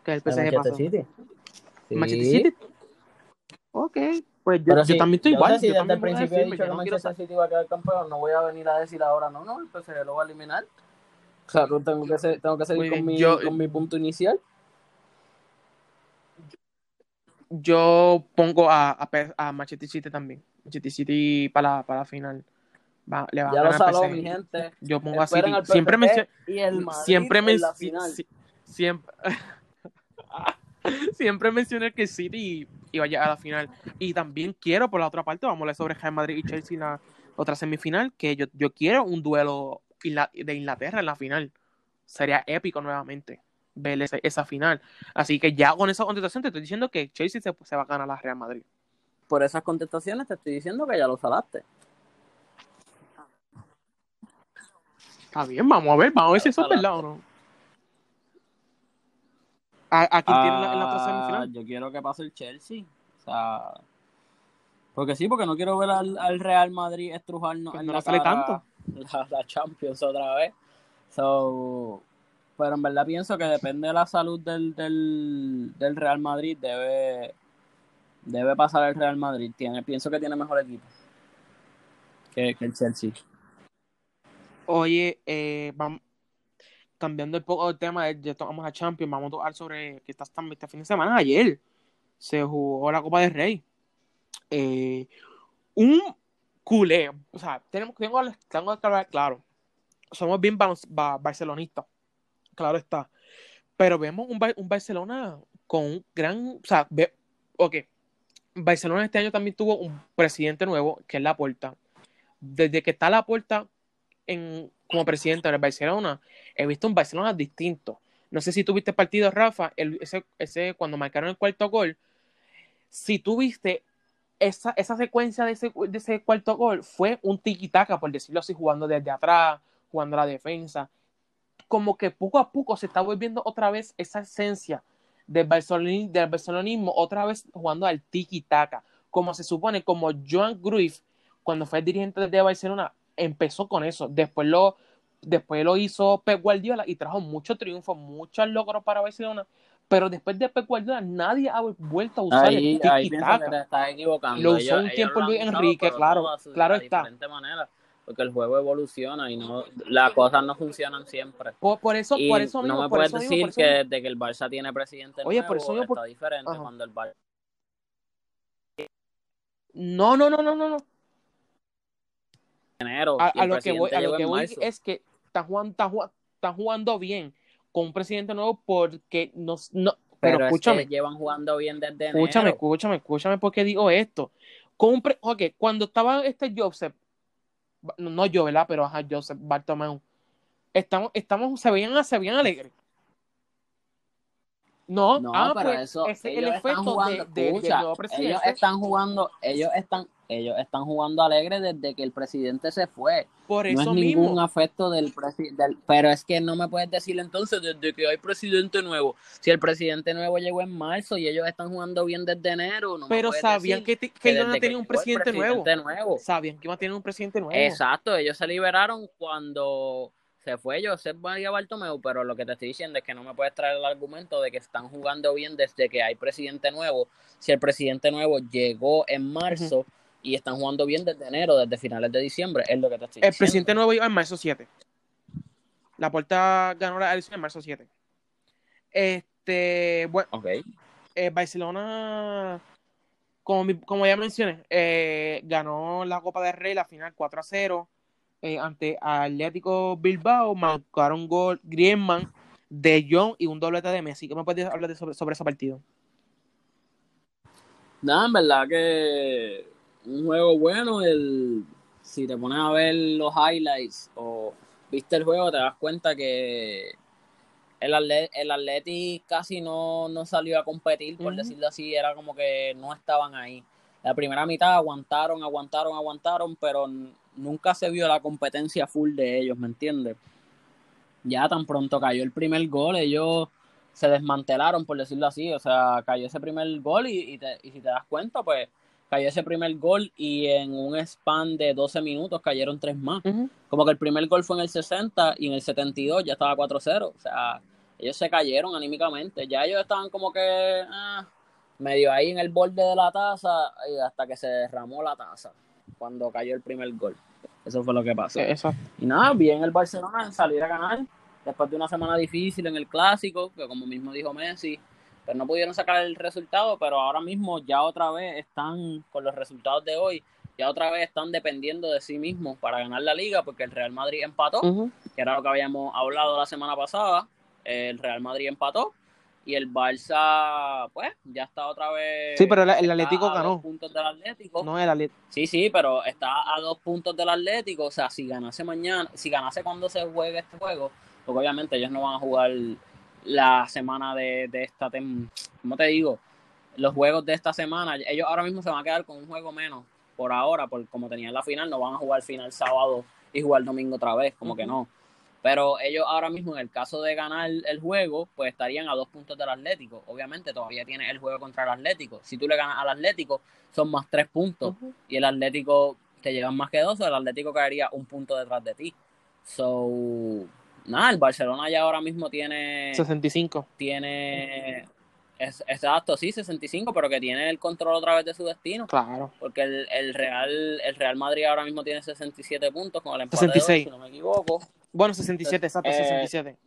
que el El PSG Manchester pasó. City. Sí. Manchester City. Ok, pues yo, Pero yo sí, también estoy yo igual. si yo desde el principio he dicho que no Manchester City va a quedar campeón, no voy a venir a decir ahora no, no, el PSG lo va a eliminar. O sea, tengo que, ser- tengo que seguir con mi, yo- con mi punto inicial. yo pongo a, a, a Manchester City también. Manchester City para la, para la final. Va- le va Ya a lo ganar PSG. mi gente. Yo pongo a City. Siempre y el Madrid Siempre en men- la si- final. si- siempre, [LAUGHS] siempre mencioné que City iba a llegar a la final. Y también quiero, por la otra parte, vamos a hablar sobre Real Madrid y Chelsea en la otra semifinal, que yo, yo quiero un duelo de Inglaterra en la final. Sería épico nuevamente ver esa final. Así que ya con esa contestación te estoy diciendo que Chelsea se, se va a ganar a la Real Madrid. Por esas contestaciones te estoy diciendo que ya lo salaste. Está bien, vamos a ver, vamos a ver si eso es verdad o no. ¿A, a quién tiene en la, en la otra Ah, semifinal? yo quiero que pase el Chelsea. O sea, porque sí, porque no quiero ver al, al Real Madrid estrujarnos Pues en no la le sale cara tanto. [LAUGHS] La, Champions otra vez. Pero en verdad pienso que depende de la salud del, del, Real Madrid, debe, debe pasar el Real Madrid. Tiene, pienso que tiene mejor equipo que, el Chelsea. Oye, eh, vamos, cambiando un poco el tema, de, ya tocamos a Champions, vamos a tocar sobre que está también este fin de semana. Ayer se jugó la Copa del Rey. Eh, un culé, o sea, tenemos, tengo, tengo que hablar claro. Somos bien bar- bar- barcelonistas, claro está. Pero vemos un, un Barcelona con un gran, o sea, ve, ok, Barcelona este año también tuvo un presidente nuevo, que es Laporta. Desde que está Laporta en, como presidente del Barcelona, he visto un Barcelona distinto. No sé si tuviste el partido, Rafa, ese, ese, cuando marcaron el cuarto gol. Si tuviste esa, esa secuencia de ese, de ese cuarto gol, fue un tiki-taka, por decirlo así, jugando desde atrás, jugando a la defensa. Como que poco a poco se está volviendo otra vez esa esencia del, barcelonismo, del barcelonismo, otra vez jugando al tiki-taka. Como se supone, como Joan Cruyff, cuando fue el dirigente de Barcelona, empezó con eso. Después lo, después lo hizo Pep Guardiola y trajo muchos triunfos, muchos logros para Barcelona. Pero después de Pep Guardiola, nadie ha vuelto a usar Ahí, el tiki-taka. equivocando. Lo usó un tiempo Luis Enrique, claro, su- claro está. diferente manera. porque el juego evoluciona y no las cosas no funcionan siempre. Por, por eso, Y por eso mismo, no me por puedes eso mismo, decir por que desde que el Barça tiene presidente Oye, nuevo por eso mismo, está diferente Ajá. cuando el Barça No, no, no, no, no, no. enero A, lo que voy, a lo que voy es que están jugando, están jugando bien con un presidente nuevo porque no, no pero, pero escúchame, es que llevan jugando bien desde escúchame, enero. escúchame, escúchame por qué digo esto. Con un pre- ok, cuando estaba este Joseph, no, yo, ¿verdad? Pero ajá, Joseph Bartomeu, estamos, estamos, se veían, se veían alegres. No, No, ah, pero pues eso ese es el ellos están efecto jugando, de, de- del escucha, nuevo ellos están jugando, ellos están, ellos están jugando alegre desde que el presidente se fue. Por No eso es ningún mismo. afecto del presidente, pero es que no me puedes decir entonces desde que hay presidente nuevo. Si el presidente nuevo llegó en marzo y ellos están jugando bien desde enero, no Pero sabían decir que, que iban desde que tener un presidente nuevo. Sabían que iba a tener un presidente nuevo. Exacto, ellos se liberaron cuando se fue Josep María Bartomeu, pero lo que te estoy diciendo es que no me puedes traer el argumento de que están jugando bien desde que hay presidente nuevo. Si el presidente nuevo llegó en marzo y están jugando bien desde enero, desde finales de diciembre, es lo que te estoy El presidente nuevo iba en marzo 7. La puerta ganó la elección en marzo 7. Este, bueno, Ok. eh, Barcelona, como, como ya mencioné, eh, ganó la Copa del Rey, la final 4 a 0 eh, ante Atlético Bilbao. Marcaron gol Griezmann, De Jong y un doblete de Messi. ¿Qué me puedes hablar de sobre, sobre ese partido? Nada, en verdad que un juego bueno. El, si te pones a ver los highlights o viste el juego, te das cuenta que el, Atle- el Atleti casi no, no salió a competir, por decirlo así. Era como que no estaban ahí. La primera mitad aguantaron, aguantaron, aguantaron, pero nunca se vio la competencia full de ellos, ¿me entiendes? Ya tan pronto cayó el primer gol, ellos se desmantelaron, por decirlo así. O sea, cayó ese primer gol y, y, te- y si te das cuenta, pues cayó ese primer gol y en un span de 12 minutos cayeron tres más. Como que el primer gol fue en el 60 y en el 72 ya estaba 4-0. O sea, ellos se cayeron anímicamente. Ya ellos estaban como que ah, medio ahí en el borde de la taza y hasta que se derramó la taza cuando cayó el primer gol. Eso fue lo que pasó. Eh. Y nada, bien el Barcelona salir a ganar después de una semana difícil en el clásico, que como mismo dijo Messi, pues no pudieron sacar el resultado, pero ahora mismo ya otra vez están con los resultados de hoy, ya otra vez están dependiendo de sí mismos para ganar la liga, porque el Real Madrid empató, que era lo que habíamos hablado la semana pasada, el Real Madrid empató y el Barça, pues, ya está otra vez. Sí, pero el, Atlético a dos ganó. puntos del Atlético. No el Atlético. Sí, sí, pero está a dos puntos del Atlético. O sea, si ganase mañana, si ganase cuando se juegue este juego, porque obviamente ellos no van a jugar la semana de, de esta, ¿cómo te digo? Los juegos de esta semana, ellos ahora mismo se van a quedar con un juego menos por ahora, por como tenían la final, no van a jugar final sábado y jugar domingo otra vez, como que no. Pero ellos ahora mismo, en el caso de ganar el juego, pues estarían a dos puntos del Atlético. Obviamente todavía tiene el juego contra el Atlético. Si tú le ganas al Atlético, son más tres puntos y el Atlético te llegan más que dos, el Atlético caería un punto detrás de ti. So, nada, el Barcelona ya ahora mismo tiene, 65. tiene, es, exacto, sí, 65, pero que tiene el control otra vez de su destino, Claro. porque el, el Real, el Real Madrid ahora mismo tiene 67 puntos con el empate de 66. hoy, si no me equivoco, Bueno, 67, exacto, Eh, 67.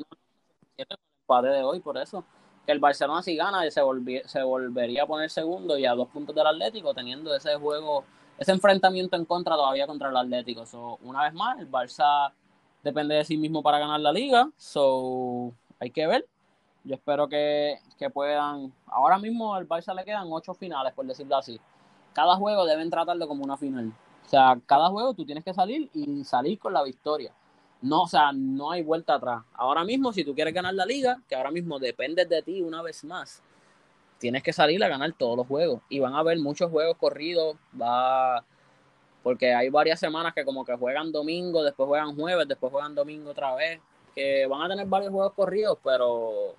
el empate de hoy, por eso. Que el Barcelona si gana se, volvi- se volvería a poner segundo y a dos puntos del Atlético, teniendo ese juego, ese enfrentamiento en contra todavía contra el Atlético. So, una vez más, el Barça depende de sí mismo para ganar la liga. So, hay que ver. Yo espero que, que puedan. Ahora mismo al Barça le quedan ocho finales, por decirlo así. Cada juego deben tratarlo como una final. O sea, cada juego tú tienes que salir y salir con la victoria. No, o sea, no hay vuelta atrás. Ahora mismo, si tú quieres ganar la liga, que ahora mismo depende de ti una vez más, tienes que salir a ganar todos los juegos. Y van a haber muchos juegos corridos. Va. Porque hay varias semanas que como que juegan domingo, después juegan jueves, después juegan domingo otra vez. Que van a tener varios juegos corridos, pero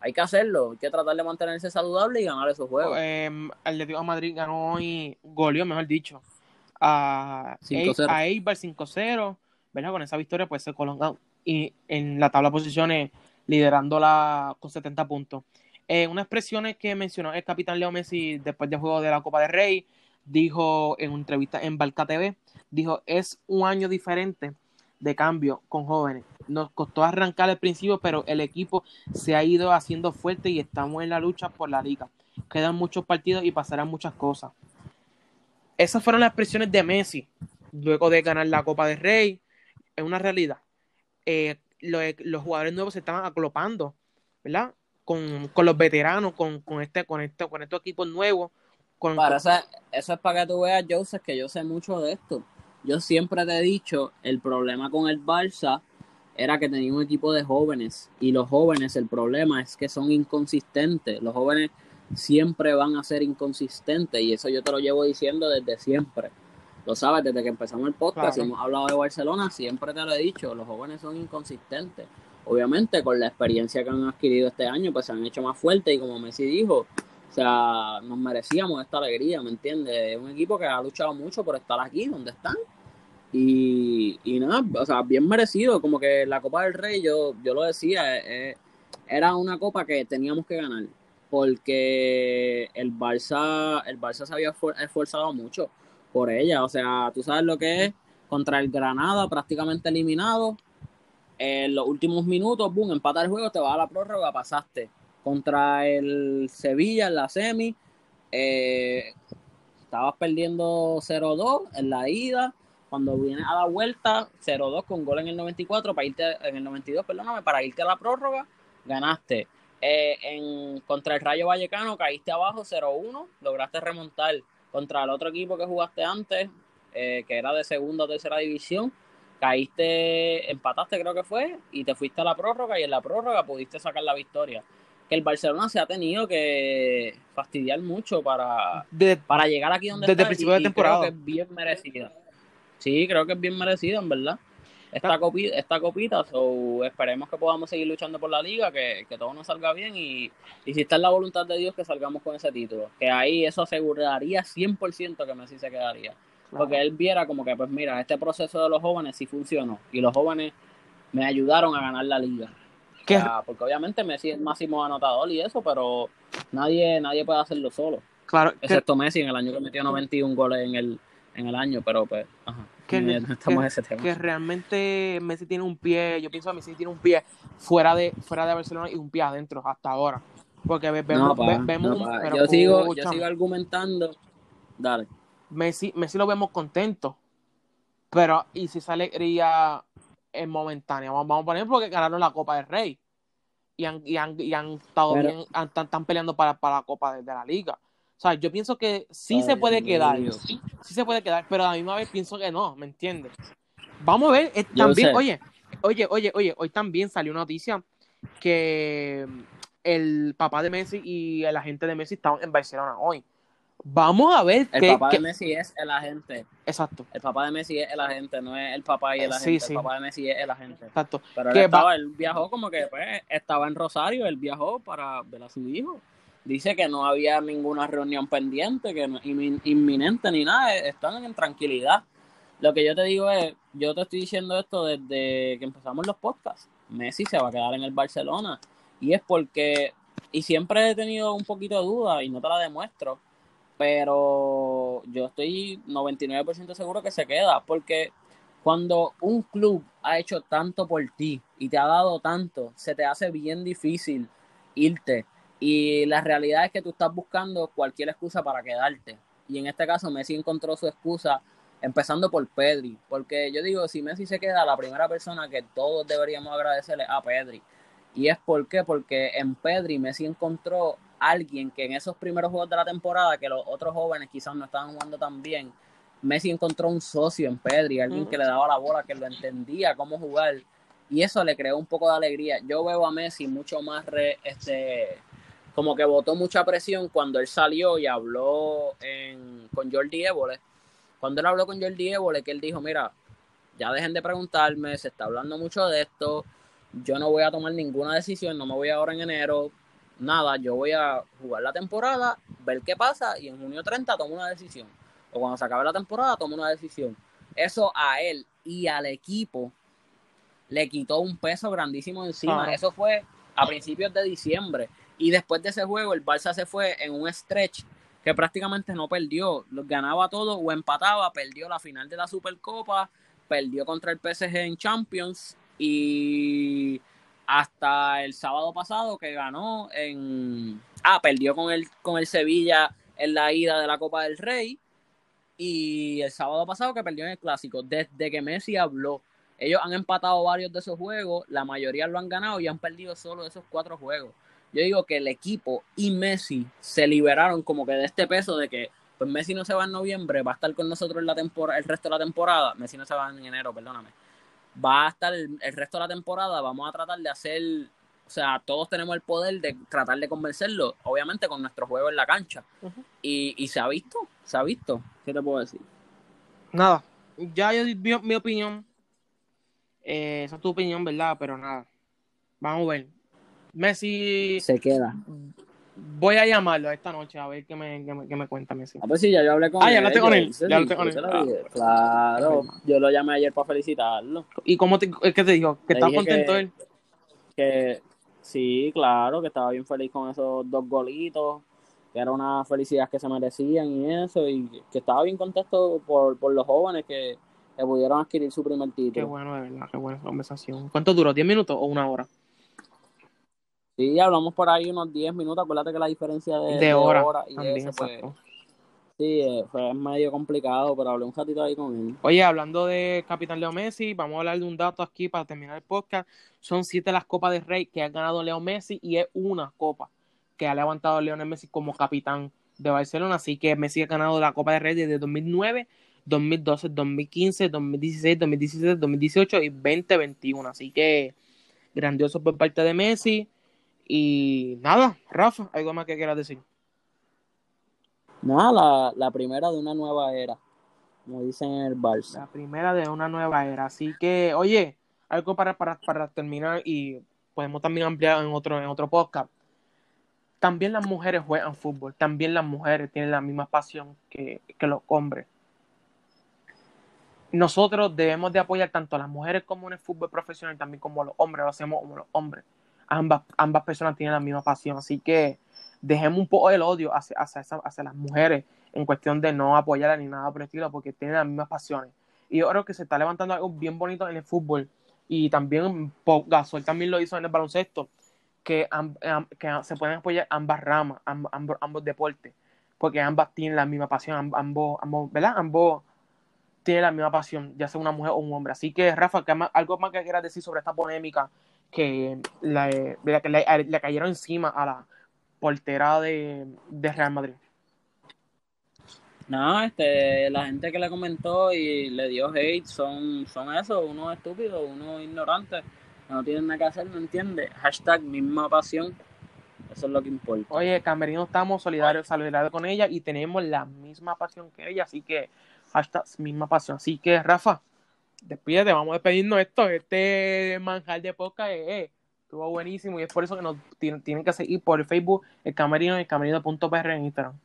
hay que hacerlo. Hay que tratar de mantenerse saludable y ganar esos juegos. Eh, Atlético de Madrid ganó y goleó, mejor dicho, a, 5-0. a Eibar 5-0, ¿verdad? Con esa victoria pues se colocan y en la tabla de posiciones liderándola con 70 puntos. Eh, unas expresiones que mencionó el capitán Leo Messi después del juego de la Copa del Rey, dijo en una entrevista en Balca TV, dijo, es un año diferente de cambio con jóvenes. Nos costó arrancar al principio, pero el equipo se ha ido haciendo fuerte y estamos en la lucha por la liga. Quedan muchos partidos y pasarán muchas cosas. Esas fueron las expresiones de Messi luego de ganar la Copa de Rey. Es una realidad. Eh, los jugadores nuevos se estaban aclopando, ¿verdad? Con, los veteranos, con, este, con, este, con estos equipos nuevos. Con, eso, eso es para que tú veas, Joseph, que yo sé mucho de esto. Yo siempre te he dicho, el problema con el Barça era que tenía un equipo de jóvenes y los jóvenes, el problema es que son inconsistentes. Los jóvenes siempre van a ser inconsistentes y eso yo te lo llevo diciendo desde siempre. Lo sabes, desde que empezamos el podcast, y hemos hablado de Barcelona, siempre te lo he dicho, los jóvenes son inconsistentes. Obviamente, con la experiencia que han adquirido este año, pues se han hecho más fuertes y como Messi dijo, o sea, nos merecíamos esta alegría, ¿me entiendes? Es un equipo que ha luchado mucho por estar aquí, donde están. Y, y nada, o sea, bien merecido. Como que la Copa del Rey, yo, yo lo decía, eh, eh, era una copa que teníamos que ganar. Porque el Barça, el Barça se había esforzado mucho por ella. O sea, tú sabes lo que es contra el Granada, prácticamente eliminado. En los últimos minutos, boom, empata el juego, te va a la prórroga, pasaste contra el Sevilla en la semi. Eh, estabas perdiendo 0-2 en la ida. Cuando vienes a la vuelta, 0-2 con gol en el 94, para irte, en el 92, perdóname, para irte a la prórroga, ganaste. Eh, en, contra el Rayo Vallecano caíste abajo 0-1, lograste remontar contra el otro equipo que jugaste antes, eh, que era de segunda o tercera división, caíste, empataste creo que fue, y te fuiste a la prórroga y en la prórroga pudiste sacar la victoria que el Barcelona se ha tenido que fastidiar mucho para, para llegar aquí donde desde el principio de temporada. creo que es bien merecida. Sí, creo que es bien merecida, en verdad. Esta ah. copita, esta copita so, esperemos que podamos seguir luchando por la liga, que, todo nos salga bien y, y si está en la voluntad de Dios que salgamos con ese título. Que ahí eso aseguraría 100% que Messi se quedaría. Porque él viera como que, pues mira, este proceso de los jóvenes sí funcionó y los jóvenes me ayudaron a ganar la liga porque obviamente Messi es el máximo anotador y eso, pero nadie, nadie puede hacerlo solo. Claro. Excepto Messi en el año que metió 91 goles en el, en el año, pero pues, ajá. Que, estamos ese tema. que realmente Messi tiene un pie, yo pienso que Messi tiene un pie fuera de, fuera de Barcelona y un pie adentro hasta ahora. Porque vemos, vemos yo, sigo, yo sigo argumentando. Dale. Messi, Messi lo vemos contento. Pero, ¿y si esa alegría es momentánea. Vamos a poner porque ganaron la Copa del Rey. Y han, y han, y han estado bien, están, peleando para, para la Copa de, la Liga. O sea, yo pienso que sí se puede quedar. Sí, se puede quedar, pero a la misma vez pienso que no, ¿me entiendes? Vamos a ver, también, oye, oye, oye, oye, hoy también salió una noticia que el papá de Messi y el agente de Messi estaban en Barcelona hoy. Vamos a ver. El papá de Messi es el agente. Exacto. El papá de Messi es el agente, no es el papá y el agente. El papá de Messi es el agente. Exacto. Pero él, estaba, él viajó como que pues, estaba en Rosario, él viajó para ver a su hijo. Dice que no había ninguna reunión pendiente, que no, inminente ni nada, están en tranquilidad. Lo que yo te digo es, yo te estoy diciendo esto desde que empezamos los podcasts. Messi se va a quedar en el Barcelona. Y es porque, y siempre he tenido un poquito de duda y no te la demuestro pero yo estoy 99% seguro que se queda, porque cuando un club ha hecho tanto por ti y te ha dado tanto, se te hace bien difícil irte. Y la realidad es que tú estás buscando cualquier excusa para quedarte. Y en este caso Messi encontró su excusa empezando por Pedri, porque yo digo, si Messi se queda, la primera persona que todos deberíamos agradecerle a Pedri. Y es por qué, porque en Pedri Messi encontró alguien que en esos primeros juegos de la temporada, que los otros jóvenes quizás no estaban jugando tan bien, Messi encontró un socio en Pedri, alguien que le daba la bola, que lo entendía cómo jugar, y eso le creó un poco de alegría. Yo veo a Messi mucho más, re, este, como que botó mucha presión cuando él salió y habló con Jordi Évole. Cuando él habló con Jordi Évole, que él dijo, mira, ya dejen de preguntarme, se está hablando mucho de esto, yo no voy a tomar ninguna decisión, no me voy ahora en enero, nada, yo voy a jugar la temporada, ver qué pasa y en junio 30 tomo una decisión. O cuando se acabe la temporada tomo una decisión. Eso a él y al equipo le quitó un peso grandísimo encima. Eso fue a principios de diciembre. Y después de ese juego, el Barça se fue en un stretch que prácticamente no perdió, ganaba todo o empataba, perdió la final de la Supercopa, perdió contra el PSG en Champions y hasta el sábado pasado que ganó en ah, perdió con el con el Sevilla en la ida de la Copa del Rey y el sábado pasado que perdió en el clásico, desde que Messi habló ellos han empatado varios de esos juegos, la mayoría lo han ganado y han perdido solo esos cuatro juegos. Yo digo que el equipo y Messi se liberaron como que de este peso de que pues Messi no se va en noviembre, va a estar con nosotros la temporada, el resto de la temporada. Messi no se va en enero, perdóname. Va a estar el, resto de la temporada, vamos a tratar de hacer, o sea, todos tenemos el poder de tratar de convencerlo, obviamente con nuestro juego en la cancha. y, y, se ha visto, se ha visto. ¿Qué te puedo decir? Nada, ya yo di mi opinión eh, esa es tu opinión, ¿verdad? Pero nada. Vamos a ver. Messi. Se queda. Voy a llamarlo esta noche a ver qué me, qué me, cuenta Messi. Ah, pues sí, ya yo hablé con él. Ah, ya hablaste con él. Ya con él. claro. Yo lo llamé ayer para felicitarlo. ¿Y cómo te, qué te dijo? ¿Que estaba contento él? Que sí, claro, que estaba bien feliz con esos dos golitos. Que era una felicidad que se merecían y eso. Y que estaba bien contento por, por los jóvenes que que pudieron adquirir su primer título. Qué bueno, de verdad, qué buena conversación. ¿Cuánto duró? ¿10 minutos o una hora? Sí, hablamos por ahí unos 10 minutos. Acuérdate que la diferencia de, de, hora, y eso, pues, sí, eh, fue medio complicado, pero hablé un ratito ahí con él. Oye, hablando de Capitán Leo Messi, vamos a hablar de un dato aquí para terminar el podcast. Son siete las copas de Rey que ha ganado Leo Messi y es una copa que ha levantado Leonel Messi como capitán de Barcelona. Así que Messi ha ganado la Copa de Rey desde 2009 2012, 2015, 2016, 2017, 2018 y 2021. Así que grandioso por parte de Messi. Y nada, Rafa, ¿algo más que quieras decir? Nada, la, primera de una nueva era, como dicen en el Barça. La primera de una nueva era. Así que, oye, algo para, para, para terminar y podemos también ampliar en otro, en otro podcast. También las mujeres juegan fútbol, también las mujeres tienen la misma pasión que, que los hombres nosotros debemos de apoyar tanto a las mujeres como en el fútbol profesional, también como a los hombres, lo hacemos como los hombres. Ambas, ambas personas tienen la misma pasión, así que dejemos un poco el odio hacia, hacia, las mujeres en cuestión de no apoyarlas ni nada por el estilo, porque tienen las mismas pasiones. Y yo creo que se está levantando algo bien bonito en el fútbol, y también Gasol también lo hizo en el baloncesto, que, que se pueden apoyar ambas ramas, ambos, ambos, deportes, porque ambas tienen la misma pasión, ambos, ambos, ¿verdad? Ambos tiene la misma pasión, ya sea una mujer o un hombre. Así que, Rafa, ¿algo más que quieras decir sobre esta polémica que, le, cayeron encima a la portera de, Real Madrid? No, este, la gente que le comentó y le dio hate son, son eso, uno estúpido, uno ignorante, no tienen nada que hacer, no entiende. Hashtag misma pasión, eso es lo que importa. Oye, Camerino, estamos solidarios, solidarios con ella y tenemos la misma pasión que ella, así que hashtag misma pasión. Así que, Rafa, despídete, vamos a despedirnos esto. Este manjar de podcast eh, estuvo buenísimo y es por eso que nos tienen, que seguir por Facebook, el camerino y el camerino.pr en Instagram.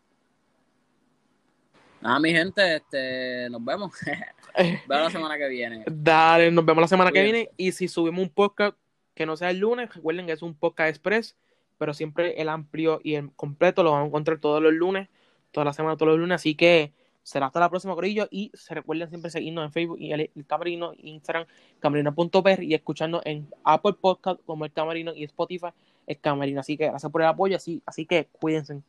Nada, mi gente, este, nos vemos. [LAUGHS] vemos la semana que viene. Dale, nos vemos la semana que viene. Y si subimos un podcast que no sea el lunes, recuerden que es un podcast express, pero siempre el amplio y el completo lo van a encontrar todos los lunes, toda la semana, todos los lunes. Así que Será hasta la próxima, Corillo. Y se recuerden siempre seguirnos en Facebook y el, Camarino, Instagram, camarino.per y escuchando en Apple Podcast como el Camarino y Spotify el Camarino. Así que gracias por el apoyo. Así, así que cuídense.